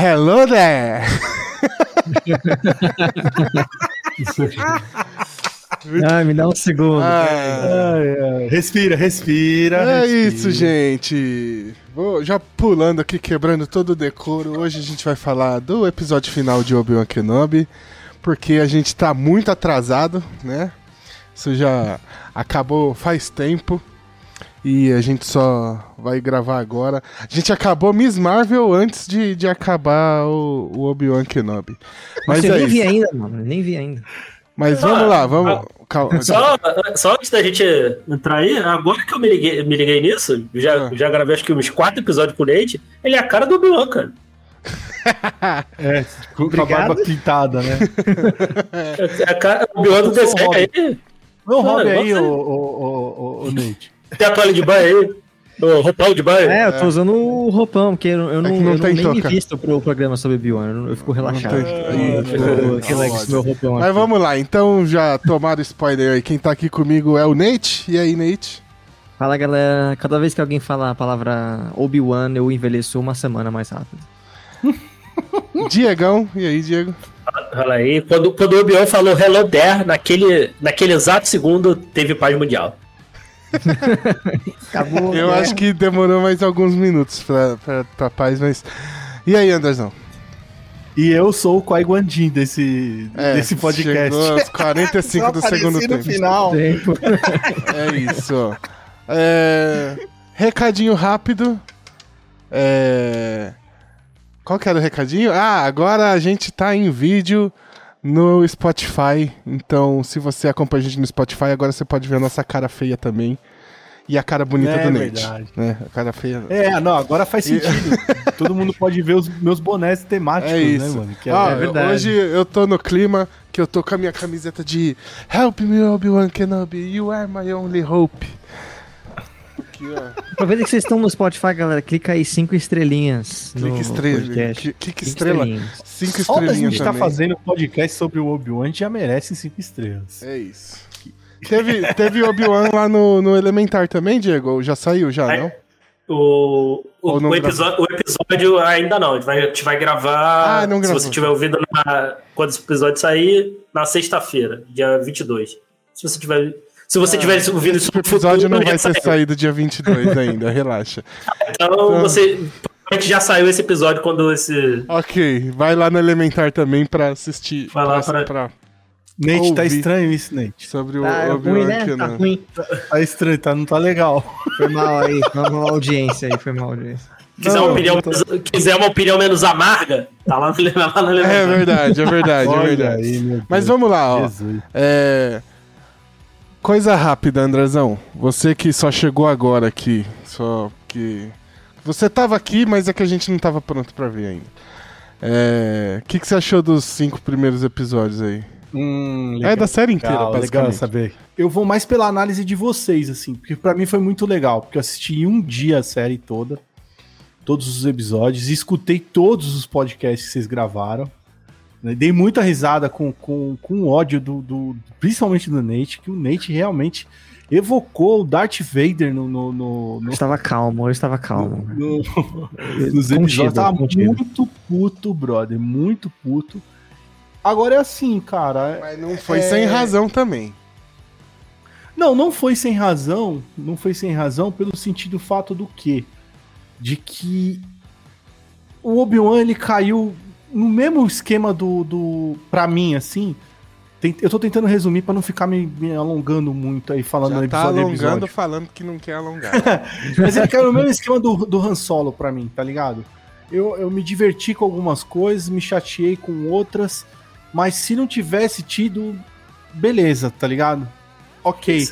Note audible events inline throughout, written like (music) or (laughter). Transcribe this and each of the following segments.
Hello there! (laughs) Ai, me dá um segundo. Ah, Ai, ai. Respira, respira. é respira. isso, gente. Vou já pulando aqui, quebrando todo o decoro. Hoje a gente vai falar do episódio final de Obi-Wan Kenobi, porque a gente tá muito atrasado, né? Isso já acabou faz tempo. E a gente só vai gravar agora. A gente acabou Miss Marvel antes de, de acabar o, o Obi-Wan Kenobi. Mas eu é nem vi isso. ainda, mano. Nem vi ainda. Mas vamos lá, vamos. Calma. Só, só antes da gente entrar aí, agora que eu me liguei, me liguei nisso, já, Ah. já gravei acho que uns quatro episódios com o Nate, ele é a cara do Obi-Wan, cara. (laughs) É, com a Obrigado. barba pintada, né? É a cara do Obi-Wan do desenho aí. Não Ah, roube aí, o, o, o, o, o Nate. Tem a toalha de banho aí. O roupão de banho. É, eu tô usando o roupão, porque eu, eu não, É que não eu não nem visto pro programa sobre Obi-Wan. Eu, eu fico relaxado. tem- Eu fico É, relax com meu roupão Mas aqui. vamos lá, então já tomaram spoiler aí. Quem tá aqui comigo é o Nate. E aí, Nate? Fala, galera. Cada vez que alguém fala a palavra Obi-Wan, eu envelheço uma semana mais rápido. (laughs) Diegão. E aí, Diego? Olha aí, quando, quando o Obi-Wan falou Hello There, naquele, naquele exato segundo teve paz mundial. (laughs) Acabou. Eu né? acho que demorou mais alguns minutos pra, pra, pra paz, mas. E aí, Anderson? E eu sou o Qui-Gon Jinn desse, É, desse podcast. Chegou aos (laughs) 45 Só do segundo tempo. final. Tempo. É isso. É, Recadinho rápido. É... Qual que era o recadinho? Ah, agora a gente tá em vídeo no Spotify. Então, se você acompanha a gente no Spotify, agora você pode ver a nossa cara feia também. E a cara bonita É do Nate. verdade. Né? A cara feia. É, não, agora faz sentido. (laughs) Todo mundo pode ver os meus bonés temáticos, É isso. né, mano? Que é- Ó, é verdade. Hoje eu tô no clima que eu tô com a minha camiseta de Help me, Obi-Wan Kenobi, you are my only hope. Aqui, ó. Aproveita que vocês estão no Spotify, galera. Clica aí cinco estrelinhas. no Clique estrela. Cinco estrela. estrelinhas. Cinco Só da estrelinhas gente tá fazendo podcast sobre o Obi-Wan, a gente já merece cinco estrelas. É isso. Teve, teve Obi-Wan lá no, no Elementar também, Diego? Ou Já saiu, já, É. não? O, o, o episódio, o episódio ainda não, a gente vai, a gente vai gravar. Ah, não se você tiver ouvido na, quando esse episódio sair, na sexta-feira, dia 22. Se você tiver. Se você tiver ouvido isso Ah, Esse episódio não vai ter saiu. saído dia 22 ainda, (laughs) relaxa. Então você. Provavelmente já saiu esse episódio quando esse. Ok, vai lá no Elementar também pra assistir. Vai lá pra- pra- Nate, tá estranho isso, Nate. sobre o Tá Obi-Wan ruim, né? Tá ruim. Tá estranho, tá, não tá legal. Foi mal aí. Foi mal audiência aí. Foi mal audiência. Quiser, Não, uma opinião, tô- menos- quiser uma opinião menos amarga, tá lá no, lá no É Elementar. verdade, é verdade, é verdade. aí, Mas vamos lá, ó. Jesus. É... Coisa rápida, Andrezão. Você que só chegou agora aqui, só que você tava aqui, mas é que a gente não tava pronto pra ver ainda. É... O que, que você achou dos cinco primeiros episódios aí? Hum, É da série inteira, Legal, legal saber. Eu vou mais pela análise de vocês, assim, porque pra mim foi muito legal, porque eu assisti em um dia a série toda, todos os episódios, e escutei todos os podcasts que vocês gravaram. Né, Dei muita risada com, com, com o ódio do, do- principalmente do Nate, que o Nate realmente evocou o Darth Vader no, no, no, Eu no- estava calmo, eu estava calmo. no- (laughs) nos Contido, episódios. Tava contido. muito puto, brother, muito puto. Agora é assim, cara. Mas não foi É. sem razão também. Não, não foi sem razão. Não foi sem razão pelo sentido fato do quê? De que o Obi-Wan ele caiu no mesmo esquema do. do pra mim, assim. Tem- eu tô tentando resumir pra não ficar me, me alongando muito aí falando Já tá episódio a alongando episódio. falando que não quer alongar. (laughs) Mas ele caiu no mesmo esquema do, do Han Solo pra mim, tá ligado? Eu, eu me diverti com algumas coisas, me chateei com outras, mas se não tivesse tido, beleza, tá ligado? Ok.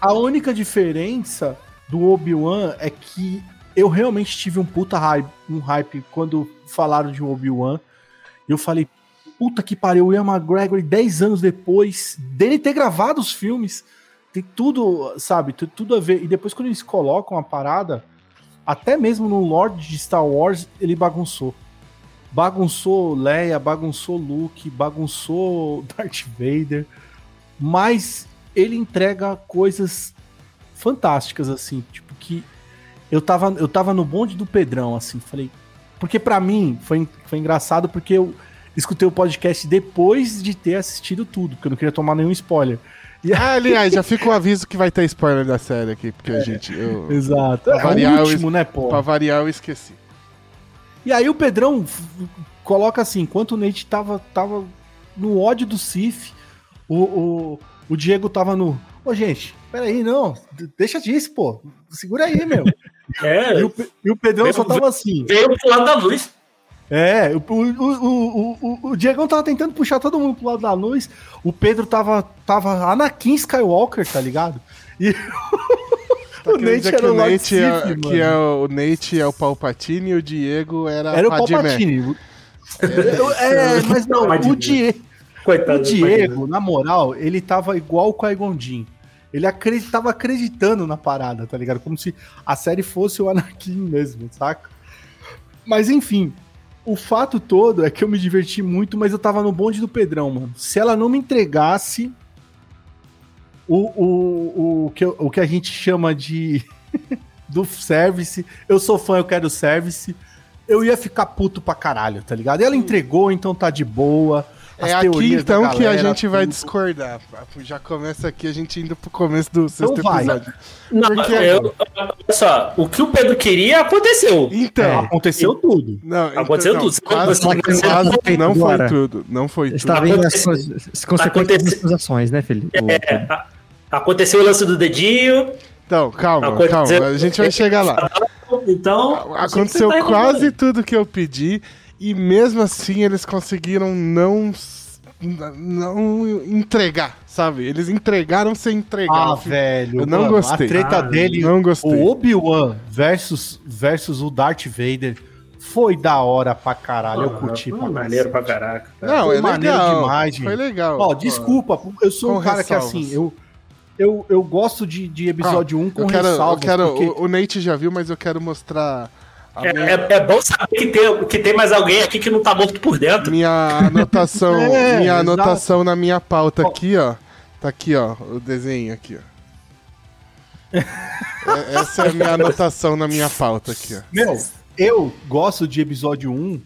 A única diferença do Obi-Wan é que eu realmente tive um puta hype, um hype quando falaram de Obi-Wan. Eu falei, puta que pariu, o Ian McGregor, 10 anos depois dele ter gravado os filmes, tem tudo, sabe, tem tudo a ver. E depois quando eles colocam a parada, até mesmo no Lord de Star Wars, ele bagunçou. Bagunçou Leia, bagunçou Luke, bagunçou (laughs) Darth Vader, mas ele entrega coisas fantásticas, assim, tipo, que eu tava, eu tava no bonde do Pedrão, assim, falei, Porque pra mim foi, foi engraçado porque eu escutei o podcast depois de ter assistido tudo, porque eu não queria tomar nenhum spoiler. E Ah, aliás, já fica o (laughs) aviso que vai ter spoiler da série aqui, porque a gente. Eu, Exato. Pra É variar, o eu último, né, pô? pra variar, eu esqueci. E aí o Pedrão coloca assim, enquanto o Nate tava, tava no ódio do Sif, o, o, o Diego tava no. Ô, gente, peraí, não. Deixa disso, pô. Segura aí, meu. É, E o, e o Pedrão só tava assim. veio pro lado da luz. É, o, o, o, o, o Diegão tava tentando puxar todo mundo pro lado da luz. O Pedro tava, tava Anakin Skywalker, tá ligado? E (laughs) Tá O querendo Nate era o Nate, é, que é o, Nate é o Palpatine e o Diego era, era o Padmé. Palpatine. (laughs) Eu- É, mas não, o Diego. Coitado. O Diego, na moral, ele tava igual o Qui-Gon Jinn. Ele acredit, tava acreditando na parada, tá ligado? Como se a série fosse o Anakin mesmo, saca? Mas enfim, o fato todo é que eu me diverti muito, mas eu tava no bonde do Pedrão, mano. Se ela não me entregasse o, o, o, que, o que a gente chama de (laughs) do service, eu sou fã, eu quero service, eu ia ficar puto pra caralho, tá ligado? Ela entregou, então tá de boa. É as aqui teorias da então que a gente vai discordar. Já começa aqui a gente indo pro começo do sexto Então episódio. Não, Porque- eu, olha só, o que o Pedro queria aconteceu. Então, Aconteceu tudo. não, então, Aconteceu não, tudo. Quase, quase você- não foi agora. tudo. Não foi tudo. tá vendo as, as consequências das suas ações, né, Felipe? É, aconteceu o lance do dedinho, Então, calma, Aconteceu- calma. A gente vai chegar lá. então. Aconteceu você tá quase tudo que eu pedi e mesmo assim eles conseguiram não não entregar, sabe? Eles entregaram sem entregar. Ah, Eu velho. eu não mano, gostei. A treta Ah, dele, não gostei. o Obi-Wan versus, versus o Darth Vader, foi da hora pra caralho. eu curti Foi pra maneiro pra caraca. Não, Foi é maneiro legal. demais, Foi gente. legal. Ó, desculpa, eu sou Com um cara que ressalvas. assim, eu, eu, eu gosto de, de episódio 1 com eu quero, eu ressalvas. quero porque- o, o Nate já viu, mas eu quero mostrar É, minha, é- é bom saber que tem, que tem mais alguém aqui que não tá morto por dentro. minha anotação, (laughs) É, minha exato. anotação na minha pauta aqui, ó. Tá aqui, ó, o desenho aqui, ó. (laughs) É- Essa é a minha anotação na minha pauta aqui, ó. Meu, eu gosto de episódio 1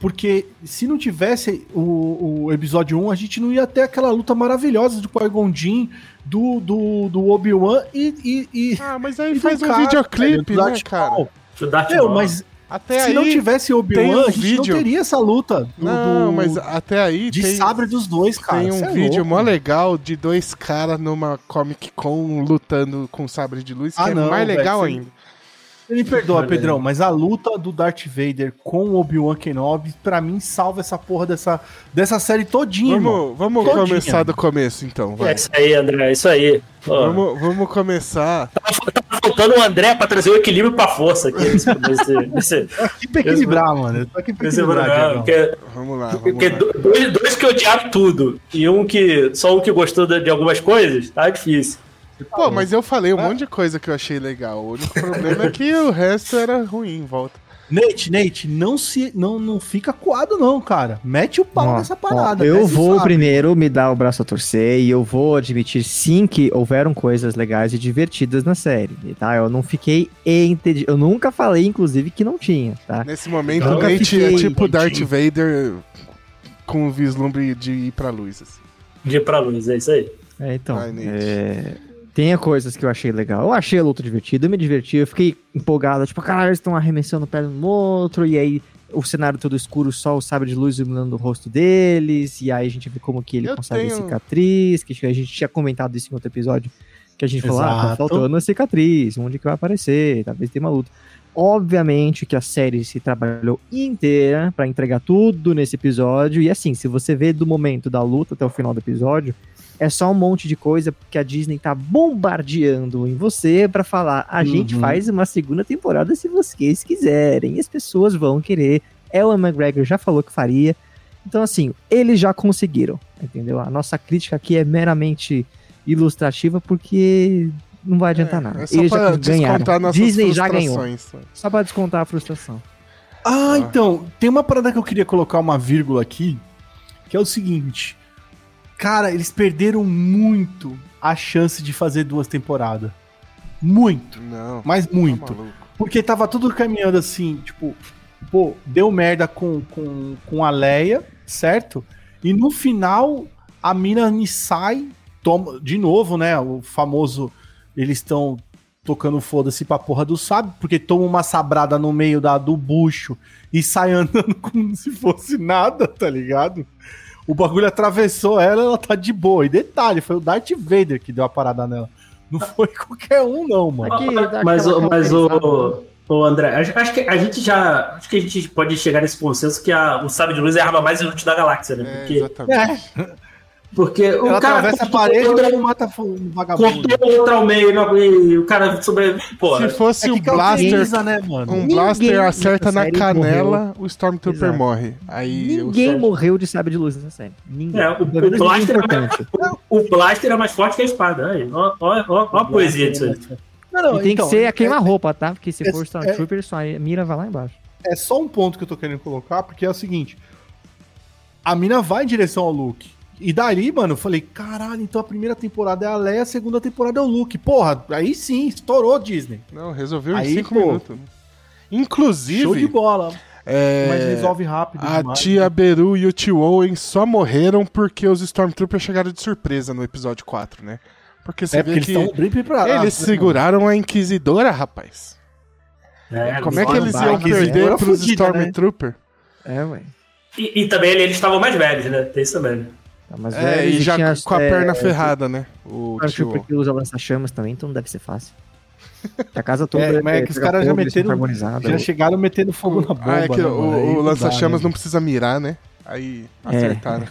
porque se não tivesse o, o episódio 1, a gente não ia ter aquela luta maravilhosa do Qui-Gon Jinn, do, do, do Obi-Wan e, e, e- Ah, mas aí faz um cara, videoclipe, né, cara? O Darth Meu, Maul. mas Até se aí. não tivesse Obi-Wan, um a gente vídeo. não teria essa luta do, Não, do- mas até aí de tem, sabre dos dois, cara. tem um é vídeo louco. mó legal de dois caras numa Comic Con lutando com sabre de luz, que Ah, é não, mais velho, legal cê- ainda. Me perdoa, Pedrão, mas a luta do Darth Vader com o Obi-Wan Kenobi, pra mim, salva essa porra dessa, dessa série todinha, irmão. Vamos, vamos Todinha. começar do começo, então, É vai. isso aí, André, é isso aí. Vamos, vamos começar. Tá faltando o André pra trazer o equilíbrio pra força aqui nesse. (laughs) nesse, nesse, Aqui pra equilibrar, mano. Tô aqui pra equilibrar, porque, Vamos lá, vamos porque lá. do- dois, dois que odiaram tudo e um que. só um que gostou de, de algumas coisas, tá difícil. Pô, mas eu falei um monte de coisa que eu achei legal. O único problema é que o resto era ruim em volta. Nate, Nate, não, se, não, não fica coado, não, cara. Mete o pau Ó, nessa ó, parada. eu desce o vou sabre. primeiro me dar o braço a torcer e eu vou admitir sim que houveram coisas legais e divertidas na série, tá? Eu não fiquei entendi, eu nunca falei inclusive que não tinha, tá? Nesse momento, Eu o nunca Nate é fiquei- tipo Darth Vader com o vislumbre de ir pra luz, assim. De ir pra luz, é isso aí. É, então, Nate. é, tem coisas que eu achei legal. Eu achei a luta divertida, eu me diverti, eu fiquei empolgado, tipo, caralho, eles estão arremessando o pé no outro, e aí o cenário todo escuro, só o sabre de luz iluminando o rosto deles, e aí a gente vê como que ele Eu consegue tenho- cicatriz, que a gente tinha comentado isso em outro episódio, que a gente falou, ah, tá Exato. faltando a cicatriz, onde que vai aparecer, talvez tenha uma luta. Obviamente que a série se trabalhou inteira pra entregar tudo nesse episódio, e assim, se você vê do momento da luta até o final do episódio, é só um monte de coisa que a Disney tá bombardeando em você pra falar, a gente Uhum. faz uma segunda temporada se vocês quiserem, e as pessoas vão querer. Ellen McGregor já falou que faria. Então, assim, eles já conseguiram, entendeu? A nossa crítica aqui é meramente ilustrativa porque não vai adiantar nada. É só Eles pra já ganharam. Disney já ganhou. frustrações. Só pra descontar a frustração. Ah, Ah. então, tem uma parada que eu queria colocar uma vírgula aqui, que é o seguinte. Cara, eles perderam muito a chance de fazer duas temporadas. Muito, Não, mas tá muito. maluco. Porque tava tudo caminhando assim, tipo, pô, deu merda com, com, com a Leia, certo? E no final, a mina me sai, toma, de novo, né? O famoso. Eles estão tocando foda-se pra porra do sábio, porque toma uma sabrada no meio da, do bucho e sai (laughs) andando como se fosse nada, tá ligado? O bagulho atravessou ela, ela tá de boa. E detalhe, foi o Darth Vader que deu a parada nela. Não foi qualquer um, não, mano. Aqui, dá Mas, o- mas o, o André, acho, acho que a gente já. Acho que a gente pode chegar nesse consenso que a, o sábio de luz é a arma mais inútil da galáxia, né? É, Porque, exatamente. (laughs) porque o Ela cara atravessa a parede e outra- não mata um vagabundo. cortou outra ao meio não- e o cara sobrevive. Porra, Se fosse É o que Blaster, né, mano? um Ninguém Blaster acerta nessa na canela, o Stormtrooper Exato. morre. Aí Ninguém Storm- morreu de sabre de luz nessa série. Ninguém. É, o- o Blaster é ninguém importante. (laughs) o Blaster é mais forte que a espada. Aí, ó, ó, ó, ó a poesia disso aí. Não, não, E tem então, que ser a é- queima-roupa, tá? Porque se é- for Stormtrooper, sua mira vai lá embaixo. é só um ponto que eu tô querendo colocar, porque é o seguinte: a mina vai em direção ao Luke. E daí, mano, eu falei, caralho, então a primeira temporada é a Leia, a segunda temporada é o Luke. Porra, aí sim, estourou Disney. Não, resolveu Aí, em 5 pô, minutos. né? Inclusive, Show de bola. é, Mas resolve rápido. a demais. tia Beru e o tio Owen só morreram porque os Stormtroopers chegaram de surpresa no episódio 4, né? Porque você É vê porque eles que estão bem preparados. eles né, seguraram a Inquisidora, rapaz. É, Como é que eles iam perder é pros fodida, né? Stormtroopers? É, ué. E, e também eles estavam mais velhos, né? Tem isso também. Mas É, e já tinha, com a é, perna ferrada, né? O Stormtrooper tio que usa lança-chamas também, então não deve ser fácil. (laughs) Que a casa toda É, mas é que os caras já meteram-. Já chegaram metendo fogo na bomba. Ah, é que né, o, o não lança-chamas não né? precisa mirar, né? Aí acertaram.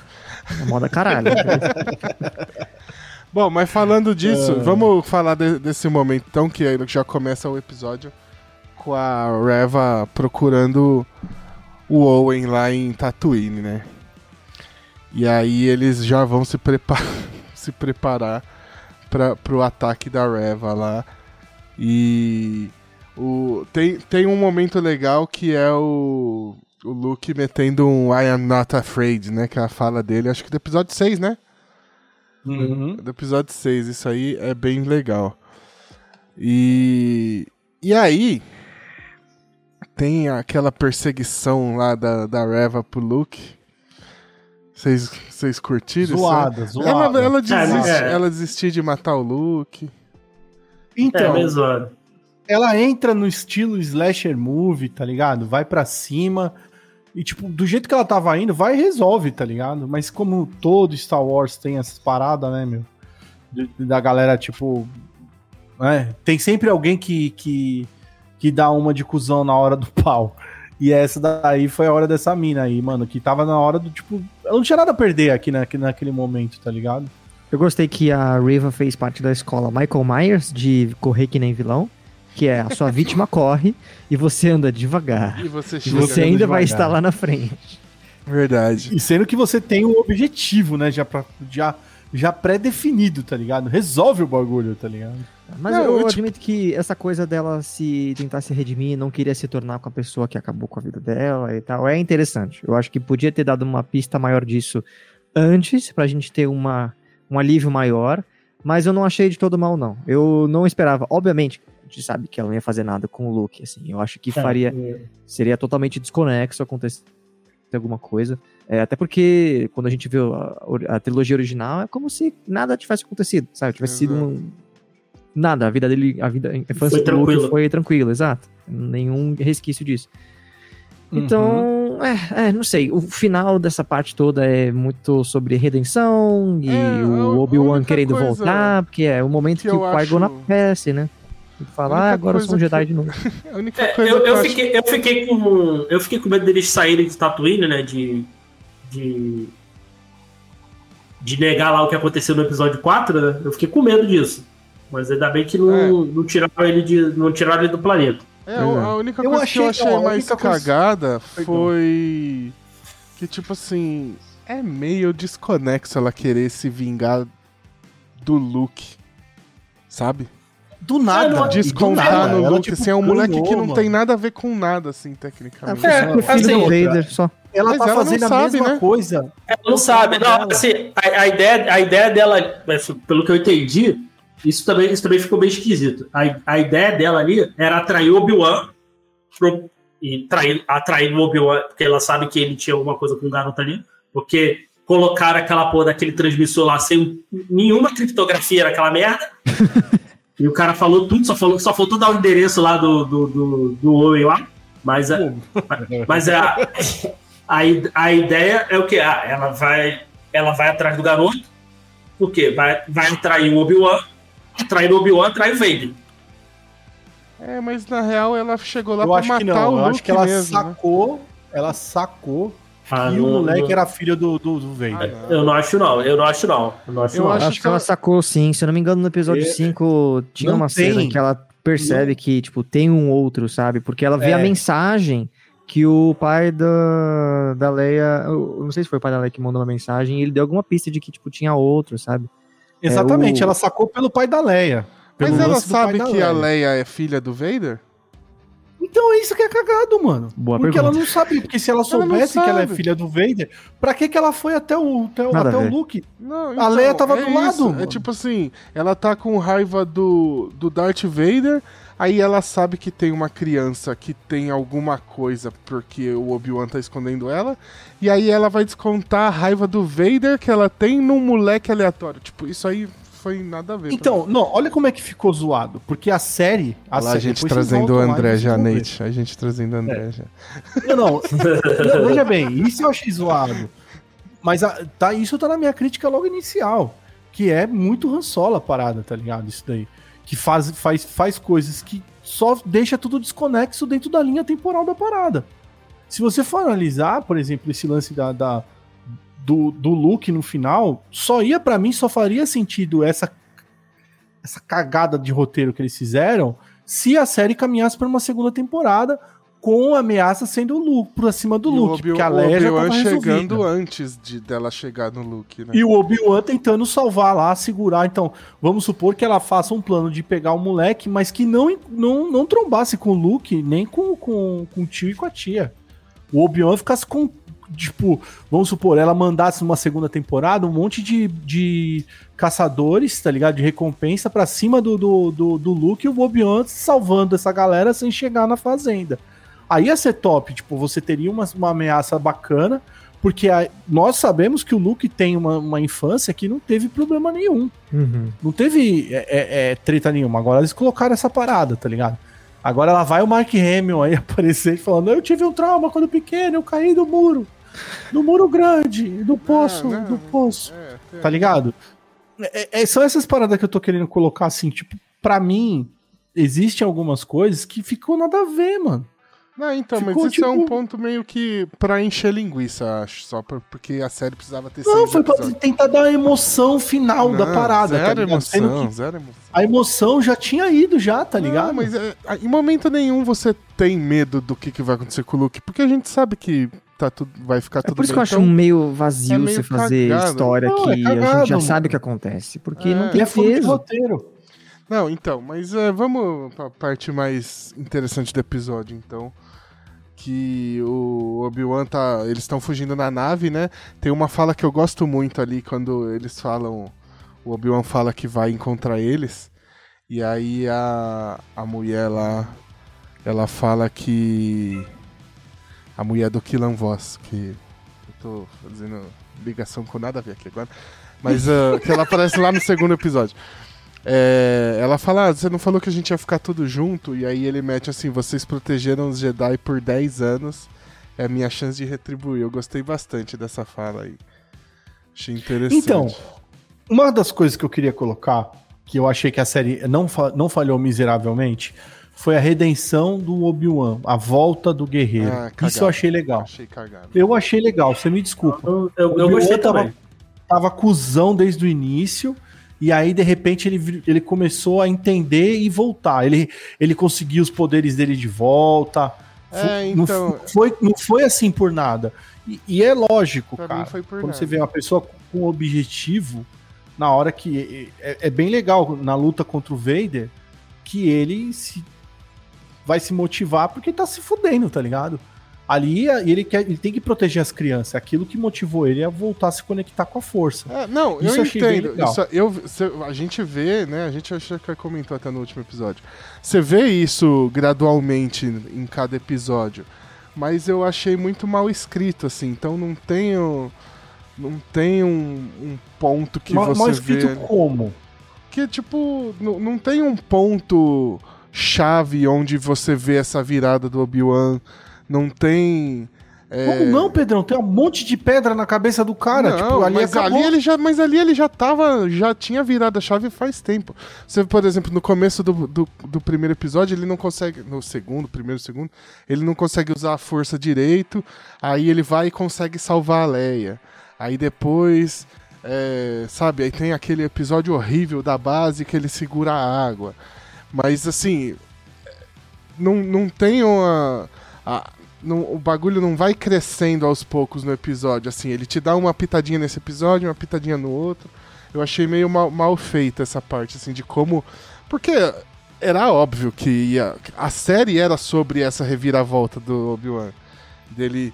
É moda caralho. (laughs) Bom, mas falando disso, É. vamos falar de- desse momento então, que aí já começa o episódio com a Reva procurando o Owen lá em Tatooine, né? E aí eles já vão se, prepa (laughs) se preparar para pro ataque da Reva lá. E o, tem, tem um momento legal que é o, o Luke metendo um I am not afraid, né? Que é a fala dele, acho que do episódio 6, né? Uhum. do episódio 6. Isso aí é bem legal. E. E aí. Tem aquela perseguição lá da, da Reva pro Luke. Vocês vocês curtiram isso? Zoada, Ela, zoada. ela, desiste, é. ela desistiu de matar o Luke. É, Então, zoado. ela entra no estilo slasher movie, tá ligado? Vai pra cima e, tipo, do jeito que ela tava indo, vai e resolve, tá ligado? Mas como todo Star Wars tem essas paradas, né, meu? Da galera, tipo. né? Tem sempre alguém que, que, que dá uma de cuzão na hora do pau. E essa daí foi a hora dessa mina aí, mano, que tava na hora do, tipo. Ela não tinha nada a perder aqui, na, naquele momento, tá ligado? Eu gostei que a Riva fez parte da escola Michael Myers de correr que nem vilão, que é a sua vítima (laughs) corre e você anda devagar. E você E você ainda vai devagar. estar lá na frente. Verdade. E sendo que você tem o objetivo, né? Já, pra- já, já pré-definido, tá ligado? Resolve o bagulho, tá ligado? Mas Não, eu, eu, tipo- admito que essa coisa dela se tentar se redimir, não queria se tornar com a pessoa que acabou com a vida dela e tal, é interessante. Eu acho que podia ter dado uma pista maior disso antes, pra gente ter uma, um alívio maior, mas eu não achei de todo mal, não. Eu não esperava, obviamente, a gente sabe que ela não ia fazer nada com o Luke, assim, eu acho que faria, seria totalmente desconexo acontecer alguma coisa. É, até porque quando a gente viu a, a trilogia original, é como se nada tivesse acontecido, sabe? Tivesse sido Exato. um, nada. A vida dele, a vida a infância Foi tranquila. foi tranquila, exato. Nenhum resquício disso. Então, é, é, não sei. O final dessa parte toda é muito sobre redenção e É, o Obi-Wan querendo voltar, porque é o momento que que, o Qui-Gon acho- aparece, né? E A fala, única ah, agora eu sou um Jedi que- de novo. (laughs) A única É, coisa eu, acho- fiquei, eu fiquei com. Eu fiquei com medo deles saírem de Tatooine, né? De. De. De negar lá o que aconteceu no episódio 4, né? Eu fiquei com medo disso. Mas ainda bem que não, não tiraram ele de. não tiraram ele do planeta. É, a a única Eu coisa que eu achei- achei a mais única coisa- cagada foi que, tipo assim, é meio desconexo ela querer se vingar do Luke, sabe? Do nada. não, Descontar no Luke, tipo, assim, é um moleque que não mano. tem nada a ver com nada, assim, tecnicamente. É, o filho assim. Vader só. Ela Mas tá ela não fazendo a sabe, mesma né? coisa. Ela não sabe, não, dela. assim, a, a ideia, a ideia dela, pelo que eu entendi, isso também, isso também ficou bem esquisito. A, a ideia dela ali era atrair o Obi-Wan pro, e trair, atrair o Obi-Wan, porque ela sabe que ele tinha alguma coisa com o garoto ali, porque colocaram aquela porra daquele transmissor lá sem nenhuma criptografia naquela merda. (laughs) e o cara falou tudo, só, falou, só faltou dar o endereço lá do, do, do, do homem lá. Mas, a, (laughs) mas a, a, a ideia é o que? Ah, ela vai, ela vai atrás do garoto, porque vai, vai atrair o Obi-Wan, atrair o Obi-Wan, atrai o Vader. É, mas na real ela chegou lá eu pra acho matar que não, o eu Luke acho que ela mesmo, né? sacou, ela sacou Ah, que o não- moleque não- era filho do, do, do Vader. Ah, Eu não acho não, eu não acho não. Eu não acho Eu não. acho Acho, que ela ela- sacou sim. Se eu não me engano, no episódio É, 5 tinha não uma tem. cena que ela percebe que, tipo, tem um outro, sabe? Porque ela vê É. a mensagem que o pai da, da Leia. Eu não sei se foi o pai da Leia que mandou uma mensagem, e ele deu alguma pista de que, tipo, tinha outro, sabe? Exatamente, o- ela sacou pelo pai da Leia. Mas ela sabe que a Leia é filha do Vader? Então é isso que é cagado, mano. Boa porque pergunta. ela não sabe, porque se ela Ela soubesse que ela é filha do Vader, pra que que ela foi até o, até até a o. Luke? Não, A Leia tava do lado, É tipo assim, ela tá com raiva do, do Darth Vader, aí ela sabe que tem uma criança que tem alguma coisa porque o Obi-Wan tá escondendo ela, e aí ela vai descontar a raiva do Vader que ela tem num moleque aleatório. Tipo, isso aí foi nada a ver. Então, não, olha como é que ficou zoado. Porque a série. A lá, a série, gente trazendo o e André já. Nate. A gente trazendo o André já. Não, não. (laughs) Não, Veja bem, isso eu achei zoado. Mas a- tá, isso tá na minha crítica logo inicial. Que é muito rançola a parada, tá ligado? Isso daí. Que faz, faz, faz coisas que só deixa tudo desconexo dentro da linha temporal da parada. Se você for analisar, por exemplo, esse lance da, da- do, do Luke no final, só ia pra mim, só faria sentido essa, essa cagada de roteiro que eles fizeram se a série caminhasse pra uma segunda temporada com a ameaça sendo o Luke, por acima do E Luke, porque a Leia já Obi-Wan tava chegando resolvida. antes de dela chegar no Luke, né? E o Obi-Wan tentando salvar lá, segurar. Então, vamos supor que ela faça um plano de pegar o moleque, mas que não, não, não trombasse com o Luke, nem com, com, com o tio e com a tia. O Obi-Wan ficasse com. Tipo, vamos supor, ela mandasse numa segunda temporada um monte de, de caçadores, tá ligado? De recompensa pra cima do, do, do, do Luke e o Obi-Wan salvando essa galera sem chegar na fazenda. Aí ia ser top, tipo, você teria uma, uma ameaça bacana, porque a- nós sabemos que o Luke tem uma, uma infância que não teve problema nenhum. Uhum. Não teve é, é, é, treta nenhuma. Agora eles colocaram essa parada, tá ligado? Agora lá vai o Mark Hamill aí (laughs) aparecer falando: Eu tive um trauma quando pequeno, eu caí do muro. Do muro grande, do poço, não. do poço. É, é. Tá ligado? É- é- são essas paradas que eu tô querendo colocar assim, tipo, pra mim, existem algumas coisas que ficou nada a ver, mano. Não, então, Ficou, mas isso é um tipo- ponto meio que pra encher linguiça, acho. Só por- porque a série precisava ter Não, foi pra episódios. tentar dar a emoção final da Não, parada, Zero tá ligado? Sendo emoção, zero emoção. a emoção já tinha ido já, tá ligado? Não, mas é, em momento nenhum você tem medo do que, que vai acontecer com o Luke, porque a gente sabe que tá tudo, vai ficar É tudo por isso bem. que eu acho então- meio vazio é meio você fazer cagado. história Não, que é a gente cagado, já mano. sabe o que acontece. Porque É. não E tem é peso. roteiro. Não, então, mas é, vamos pra parte mais interessante do episódio, então. Que o Obi-Wan tá. Eles estão fugindo na nave, né? Tem uma fala que eu gosto muito ali quando eles falam. O Obi-Wan fala que vai encontrar eles. E aí a, a mulher lá. Ela fala que. A mulher do Killan Voss, que. Eu tô fazendo ligação com nada a ver aqui agora. Mas ah, (laughs) que ela aparece lá no segundo episódio. É, ela fala, ah, você não falou que a gente ia ficar tudo junto? E aí ele mete assim, vocês protegeram os Jedi por 10 anos, é a minha chance de retribuir. Eu gostei bastante dessa fala aí. Achei interessante. Então, uma das coisas que eu queria colocar, que eu achei que a série não, fa- não falhou miseravelmente, foi a redenção do Obi-Wan, a volta do guerreiro. Ah. Isso eu achei legal. Achei. Eu achei legal, você me desculpa. Eu, eu, eu Obi-Wan gostei tava- também. Tava cuzão desde o início, e aí de repente ele, ele começou a entender e voltar. Ele, ele conseguiu os poderes dele de volta. É, Foi- não então- f- foi, não foi assim por nada. E, e é lógico, Pra cara. mim foi por quando nada. você vê uma pessoa com um objetivo, na hora que. É, é bem legal na luta contra o Vader, que ele se, vai se motivar porque tá se fudendo, tá ligado? Ali ele, quer, ele tem que proteger as crianças. É Aquilo que motivou ele a voltar a se conectar com a força. É, não, Isso eu entendo. Isso, eu, a gente vê, né? A gente acho que comentou até no último episódio. Você vê isso gradualmente em cada episódio. Mas eu achei muito mal escrito, assim. Então não tenho. Não tem um, um ponto que mal, você mal vê. escrito como? Que, tipo, não, não tem um ponto chave onde você vê essa virada do Obi-Wan. Não tem. é, Como não, Pedrão? Tem um monte de pedra na cabeça do cara. não, tipo, ali mas, acabou. ali ele já, mas ali ele já tava, já tinha virado a chave faz tempo. Você, por exemplo, no começo do, do, do primeiro episódio, ele não consegue, no segundo, primeiro, segundo, ele não consegue usar a força direito, aí ele vai e consegue salvar a Leia. Aí depois, é, sabe, aí tem aquele episódio horrível da base que ele segura a água. Mas assim, não, não tem uma... a- não- o bagulho não vai crescendo aos poucos no episódio, assim, ele te dá uma pitadinha nesse episódio, uma pitadinha no outro. Eu achei meio mal, mal feita essa parte, assim, de como. Porque era óbvio que ia. A série era sobre essa reviravolta do Obi-Wan. Dele,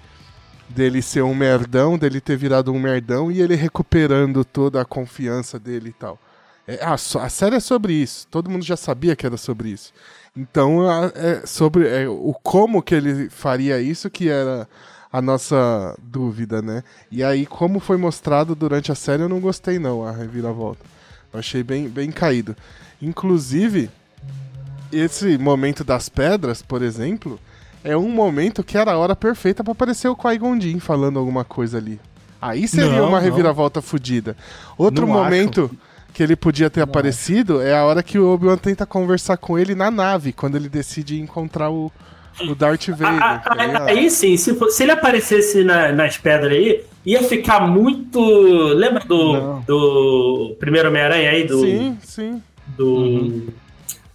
dele ser um merdão, dele ter virado um merdão e ele recuperando toda a confiança dele e tal. É, a, so- a série é sobre isso. Todo mundo já sabia que era sobre isso. Então, a- é sobre é, o como que ele faria isso que era a nossa dúvida, né? E aí, como foi mostrado durante a série, eu não gostei não, a reviravolta. Eu achei bem, bem caído. Inclusive, esse momento das pedras, por exemplo, é um momento que era a hora perfeita pra aparecer o Qui-Gon Jinn falando alguma coisa ali. Aí seria Não, uma não. reviravolta fodida. Outro Não momento que ele podia ter aparecido é a hora que o Obi-Wan tenta conversar com ele na nave, quando ele decide encontrar o, o Darth Vader. Ah, tá ah, ligado? Aí sim, se, se ele aparecesse na- nas pedras aí, ia ficar muito. Lembra do, Não. do primeiro Homem-Aranha aí? Do, Sim, sim. do.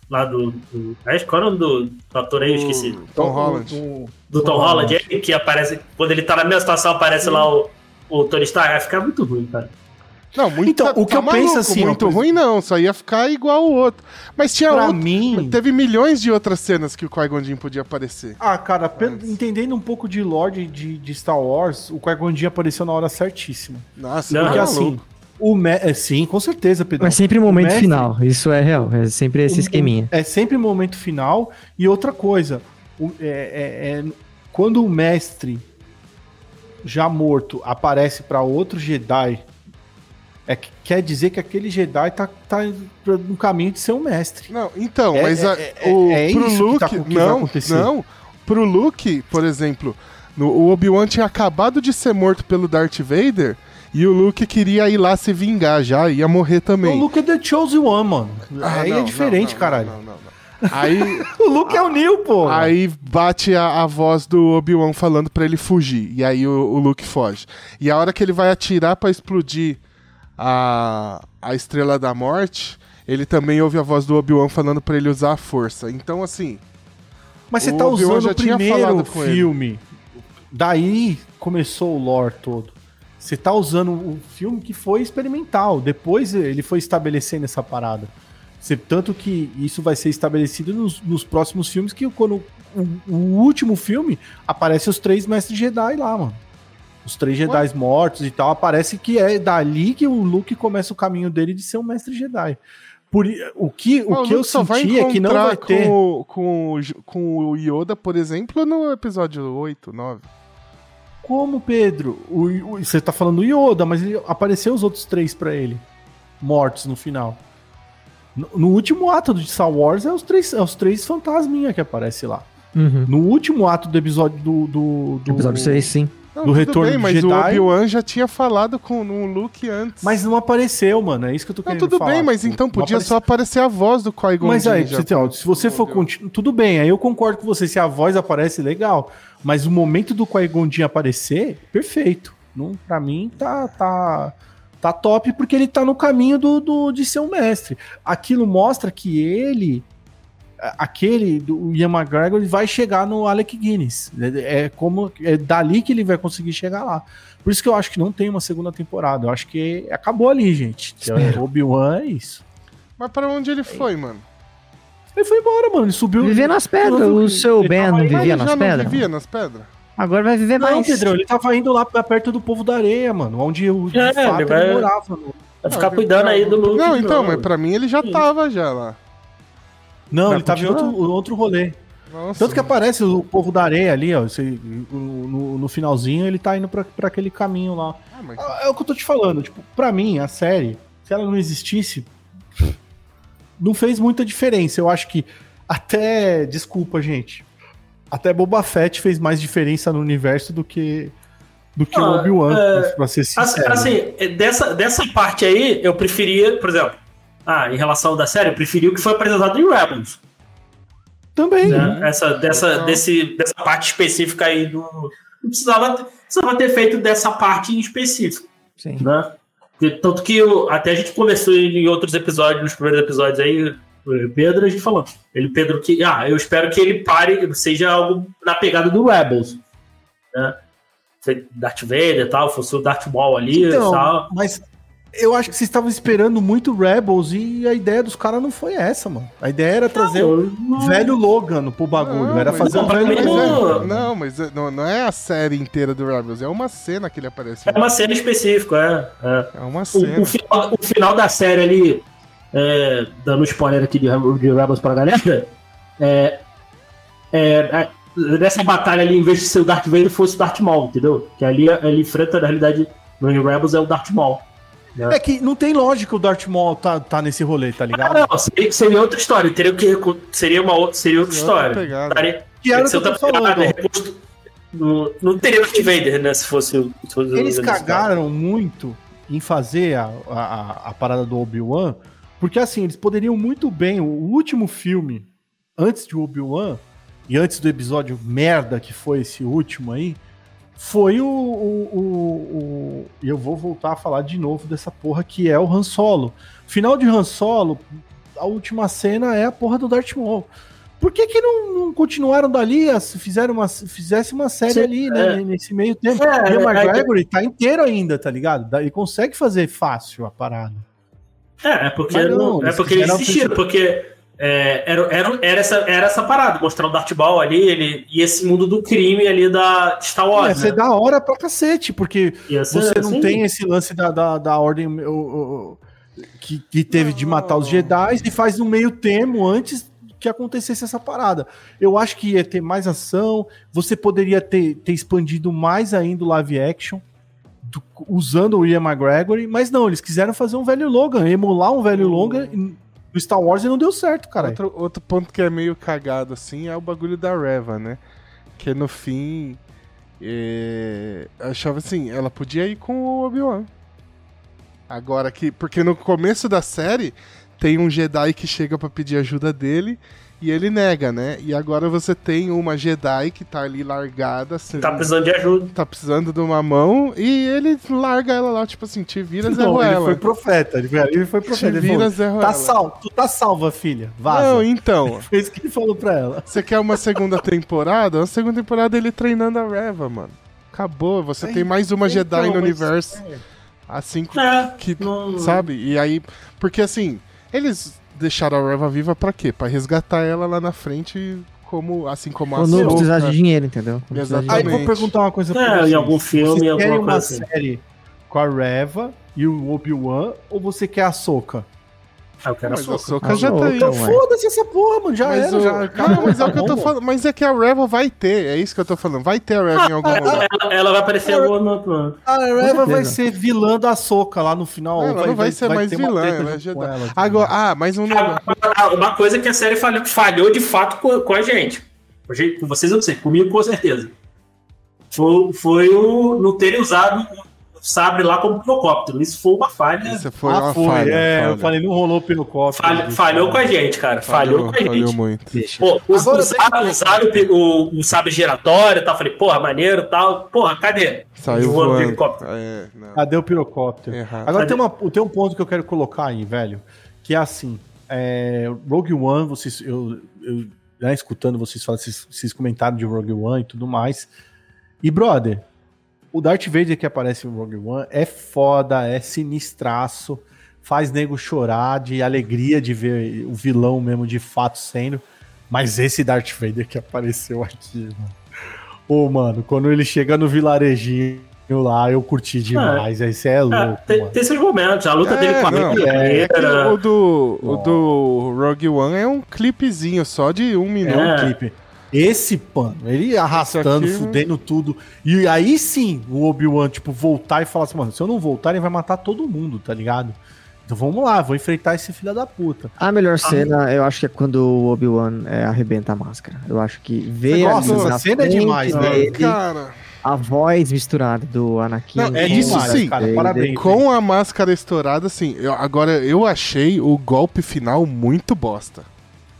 Lá do. do acho que qual é o nome do, do ator aí? Eu esqueci. Tom Holland. O- Do Tom Tom Holland, Holland. aí, que aparece. Quando ele tá na mesma situação, aparece lá o, o Tony Stark. Vai ficar muito ruim, cara. Não, muito Então, o que eu penso assim, muito ó, ruim não, só ia ficar igual o outro. Mas tinha Pra outro, mim. teve milhões de outras cenas que o Qui-Gon Jinn podia aparecer. Ah, cara, Mas- entendendo um pouco de lore de, de Star Wars, o Qui-Gon Jinn apareceu na hora certíssima. Nossa, Não, tá Porque maluco. assim, o me... é, sim, com certeza, Pedro. Mas sempre o momento mestre- final, isso é real, é sempre esse O- esqueminha. É sempre o momento final. E outra coisa, o- é- é- é- quando o mestre já morto aparece pra outro Jedi, é que quer dizer que aquele Jedi tá, tá no caminho de ser um mestre. Não, então, É- mas a- é- é- o, é pro isso que Luke, tá- não, não, pro Luke, por exemplo, no, o Obi-Wan tinha acabado de ser morto pelo Darth Vader e o Luke queria ir lá se vingar já, ia morrer também. O Luke é The Chosen One, mano. Ah, Aí não, é diferente, não, não, caralho. Não, não, não. (laughs) Aí, O Luke é o Neil, pô. aí bate a, a voz do Obi-Wan falando pra ele fugir. E aí o, o Luke foge. E a hora que ele vai atirar pra explodir a, a Estrela da Morte, ele também ouve a voz do Obi-Wan falando pra ele usar a força. Então, assim, Mas você tá usando o primeiro ele. filme. Daí começou o lore todo. Você tá usando o filme que foi experimental. Depois ele foi estabelecendo essa parada. Você- tanto que isso vai ser estabelecido nos, nos próximos filmes, que quando o, o último filme aparece os três mestres Jedi lá, mano. Os três Jedi mortos e tal. Aparece que é dali que o Luke começa o caminho dele de ser um mestre Jedi. Por, o que, o que eu Luke senti é que não vai ter. Com, o- com, com o Yoda, por exemplo, no episódio 8, 9. Como, Pedro? O, o- você tá falando do Yoda, mas ele, apareceu os outros três pra ele. Mortos no final. No, no último ato de Star Wars é os três, é os três fantasminha que aparece lá. Uhum. No último ato do episódio do. do, do- Episódio 6, sim. Não, Do Retorno bem, mas o Jedi. Obi-Wan já tinha falado com o Luke antes. Mas não apareceu, mano. É isso que eu tô Não, querendo tudo falar. bem, mas então não podia apareceu. só aparecer a voz do Qui-Gon Mas aí, já. você tem, ó, se você for continuar. Tudo bem, aí eu concordo com você. Se a voz aparece, legal. Mas o momento do Qui-Gon aparecer, perfeito. Não, pra mim, tá, tá, tá top, porque ele tá no caminho do, do, de ser um mestre. Aquilo mostra que ele. Aquele do Ian McGregor ele vai chegar no Alec Guinness. É, é como é dali que ele vai conseguir chegar lá. Por isso que eu acho que não tem uma segunda temporada. Eu acho que acabou ali, gente. Espero. Obi-Wan é isso. Mas pra onde ele foi, mano? Ele foi embora, mano. Ele subiu. Vivia nas pedras, Ele o seu tava Ben não vivia ele nas não pedras? vivia nas pedras? Agora vai viver Não, mais. Pedrão, ele tava indo lá pra perto do povo da areia, mano. Onde o de É, fato ele ele, vai- morava. Mano. Vai ficar cuidando aí do Luke. Não, então, não. mas pra mim ele já Sim. tava já lá. Não, Vai ele tava em continuar. outro, outro rolê. Nossa. Tanto que aparece o povo da areia ali, ó. esse- no, no- finalzinho ele tá indo pra, pra aquele caminho lá. Ah, mas- É é o que eu tô te falando. Tipo, pra mim, a série, se ela não existisse, não fez muita diferença. Eu acho que até. Desculpa, gente. Até Boba Fett fez mais diferença no universo do que. Do que o Ah, Obi-Wan, é, pra ser Assim, sincero. assim, dessa, dessa parte aí, eu preferia, por exemplo, ah, em relação da série, eu preferia o que foi apresentado em Rebels. Também. né? Essa, dessa, Então- desse, dessa parte específica aí do. Não precisava, ter- precisava ter feito dessa parte em específico, Sim. né? Tanto que eu- até a gente começou em outros episódios, nos primeiros episódios aí, o Pedro, a gente falou. Ele, Pedro, que. Ah, eu espero que ele pare, seja algo na pegada do Rebels. Né? Darth Vader e tal, fosse o Darth Maul ali e Então, tal. mas eu acho que vocês estavam esperando muito Rebels e a ideia dos caras não foi essa, mano. A ideia era trazer o Eu não- velho Logan pro bagulho. Não, era fazer não, um velho Logan. não, mas é- não, não é a série inteira do Rebels, é uma cena que ele aparece. É uma cena específica, é. é. É uma O, cena. o final, o final da série ali, é, dando spoiler aqui de, de Rebels pra galera, é, é, é, nessa batalha ali, em vez de ser o Darth Vader, fosse o Darth Maul, entendeu? Que ali ele enfrenta, na realidade, no Rebels é o Darth Maul. É que não tem lógica o Darth Maul tá, tá nesse rolê, tá Ah, ligado? não, seria, seria outra história, teria que, seria uma outra, seria outra história. pegada. Que era o que eu tô outra pegada, falando. reposto- Não, teria o Darth Vader, né, se fosse o... se fosse o- Eles cagaram muito em fazer a, a, a parada do Obi-Wan, porque assim, eles poderiam muito bem, o último filme, antes de Obi-Wan, e antes do episódio merda que foi esse último aí, foi o, o, o, o- E eu vou voltar a falar de novo dessa porra que é o Han Solo. Final de Han Solo, a última cena é a porra do Darth Maul. Por que, que não, não continuaram dali, fizeram uma, fizesse uma série Sim, ali, né, é. nesse meio tempo? É, e o é, McGregor tá inteiro ainda, tá ligado? Ele consegue fazer fácil a parada. É, é porque, não, não, é porque eles insistiram, porque é, era, era, era, essa, era essa parada, mostrar o Darth Maul ali ele, e esse mundo do crime ali da Star Ia Wars. ser né? da hora pra cacete, porque Ia ser você não assim. tem esse lance da, da, da ordem o- o- que, que teve de matar os Jedi e faz no meio termo antes que acontecesse essa parada. Eu acho que ia ter mais ação, você poderia ter, ter expandido mais ainda o live action, do- usando o Ian McGregor, mas não, eles quiseram fazer um velho Logan, emular um velho Logan no Star Wars não deu certo, cara. Outro, outro ponto que é meio cagado assim é o bagulho da Reva, né? Que no fim. é, achava assim, ela podia ir com o Obi-Wan. Agora que. Porque no começo da série tem um Jedi que chega pra pedir ajuda dele e ele nega, né? E agora você tem uma Jedi que tá ali largada, assim, Tá precisando de ajuda. tá precisando de uma mão e ele larga ela lá, tipo assim, te vira, Zé Não, ele Ruela. foi profeta, ele foi, ele foi Te profeta. ele vira, falou, Zé Ruela. tá salvo, tu tá salva, filha, vaza. Não, então. (laughs) Foi isso que ele falou pra ela. Você quer uma segunda temporada? Uma segunda temporada ele treinando a Reva, mano. Acabou, você É, tem mais uma Jedi então, no mas- universo. Assim É, que. não- Sabe? E aí. Porque assim, eles deixaram a Reva viva pra quê? Pra resgatar ela lá na frente, como, assim como a Quando precisar de dinheiro, entendeu? Aí vou perguntar uma coisa pra É, vocês. em algum filme, Vocês alguma uma assim. série com a Reva e o Obi-Wan ou você quer a Soca? Ah, eu quero Mas a soca. Já tá aí. Então foda-se essa porra, mano. Já Mas, era, o- já. Não, mas é o que eu tô Tá falando. Mas é que a Reva vai ter, é isso que eu tô falando. Vai ter a Reva em algum momento. Ela, ela vai aparecer alguma no outro. A Reva vai ser vilã da Soca lá no final. Ela não vai ser mais ter uma vilã, ela Jedi. com ela, tá Agora, ah, mais um negócio. Ah, Uma coisa que a série falhou, falhou de fato com, com a gente. Com vocês eu não sei, comigo com certeza. Foi, foi o não terem usado sabre lá como pirocóptero. Isso foi uma falha. Isso foi Ah, uma foi, falha. é, falha. eu falei, não rolou copo. Falha- falhou com a gente, cara. Falhou, com a gente. falhou muito. Pô, Agora, usaram, usaram o, o, o sabre giratório e tal. Falei, porra, maneiro e tal. Porra, cadê? Saiu Voando voando. helicóptero. É, não. Cadê o pirocóptero? Errado. Agora Cadê? tem, uma, tem um ponto que eu quero colocar aí, velho. Que é assim: é, Rogue One, vocês, eu, eu né, escutando vocês falarem, vocês, vocês comentaram de Rogue One e tudo mais. E, brother, o Darth Vader que aparece em Rogue One é foda, é sinistraço, faz nego chorar de alegria de ver o vilão mesmo de fato sendo. Mas esse Darth Vader que apareceu aqui, mano. Pô, mano, quando ele chega no vilarejinho lá, eu curti demais. Aí você é louco, É, tem, mano. tem esses momentos. A luta É, dele com a não, É que era- o do, o do Rogue One é um clipezinho só de um minuto. É. clipe. Esse pano, ele arrastando, aqui- fudendo tudo. E aí sim, o Obi-Wan, tipo, voltar e falar assim, mano, se eu não voltar, ele vai matar todo mundo, tá ligado? Então vamos lá, vou enfrentar esse filho da puta. A melhor cena, eu acho que é quando o Obi-Wan é, arrebenta a máscara. Eu acho que ver ali Essa na cena é demais, né? dele, Cara, a voz misturada do Anakin. Não, é com isso sim, cara, parabéns. com a máscara estourada, assim, eu- agora eu achei o golpe final muito bosta.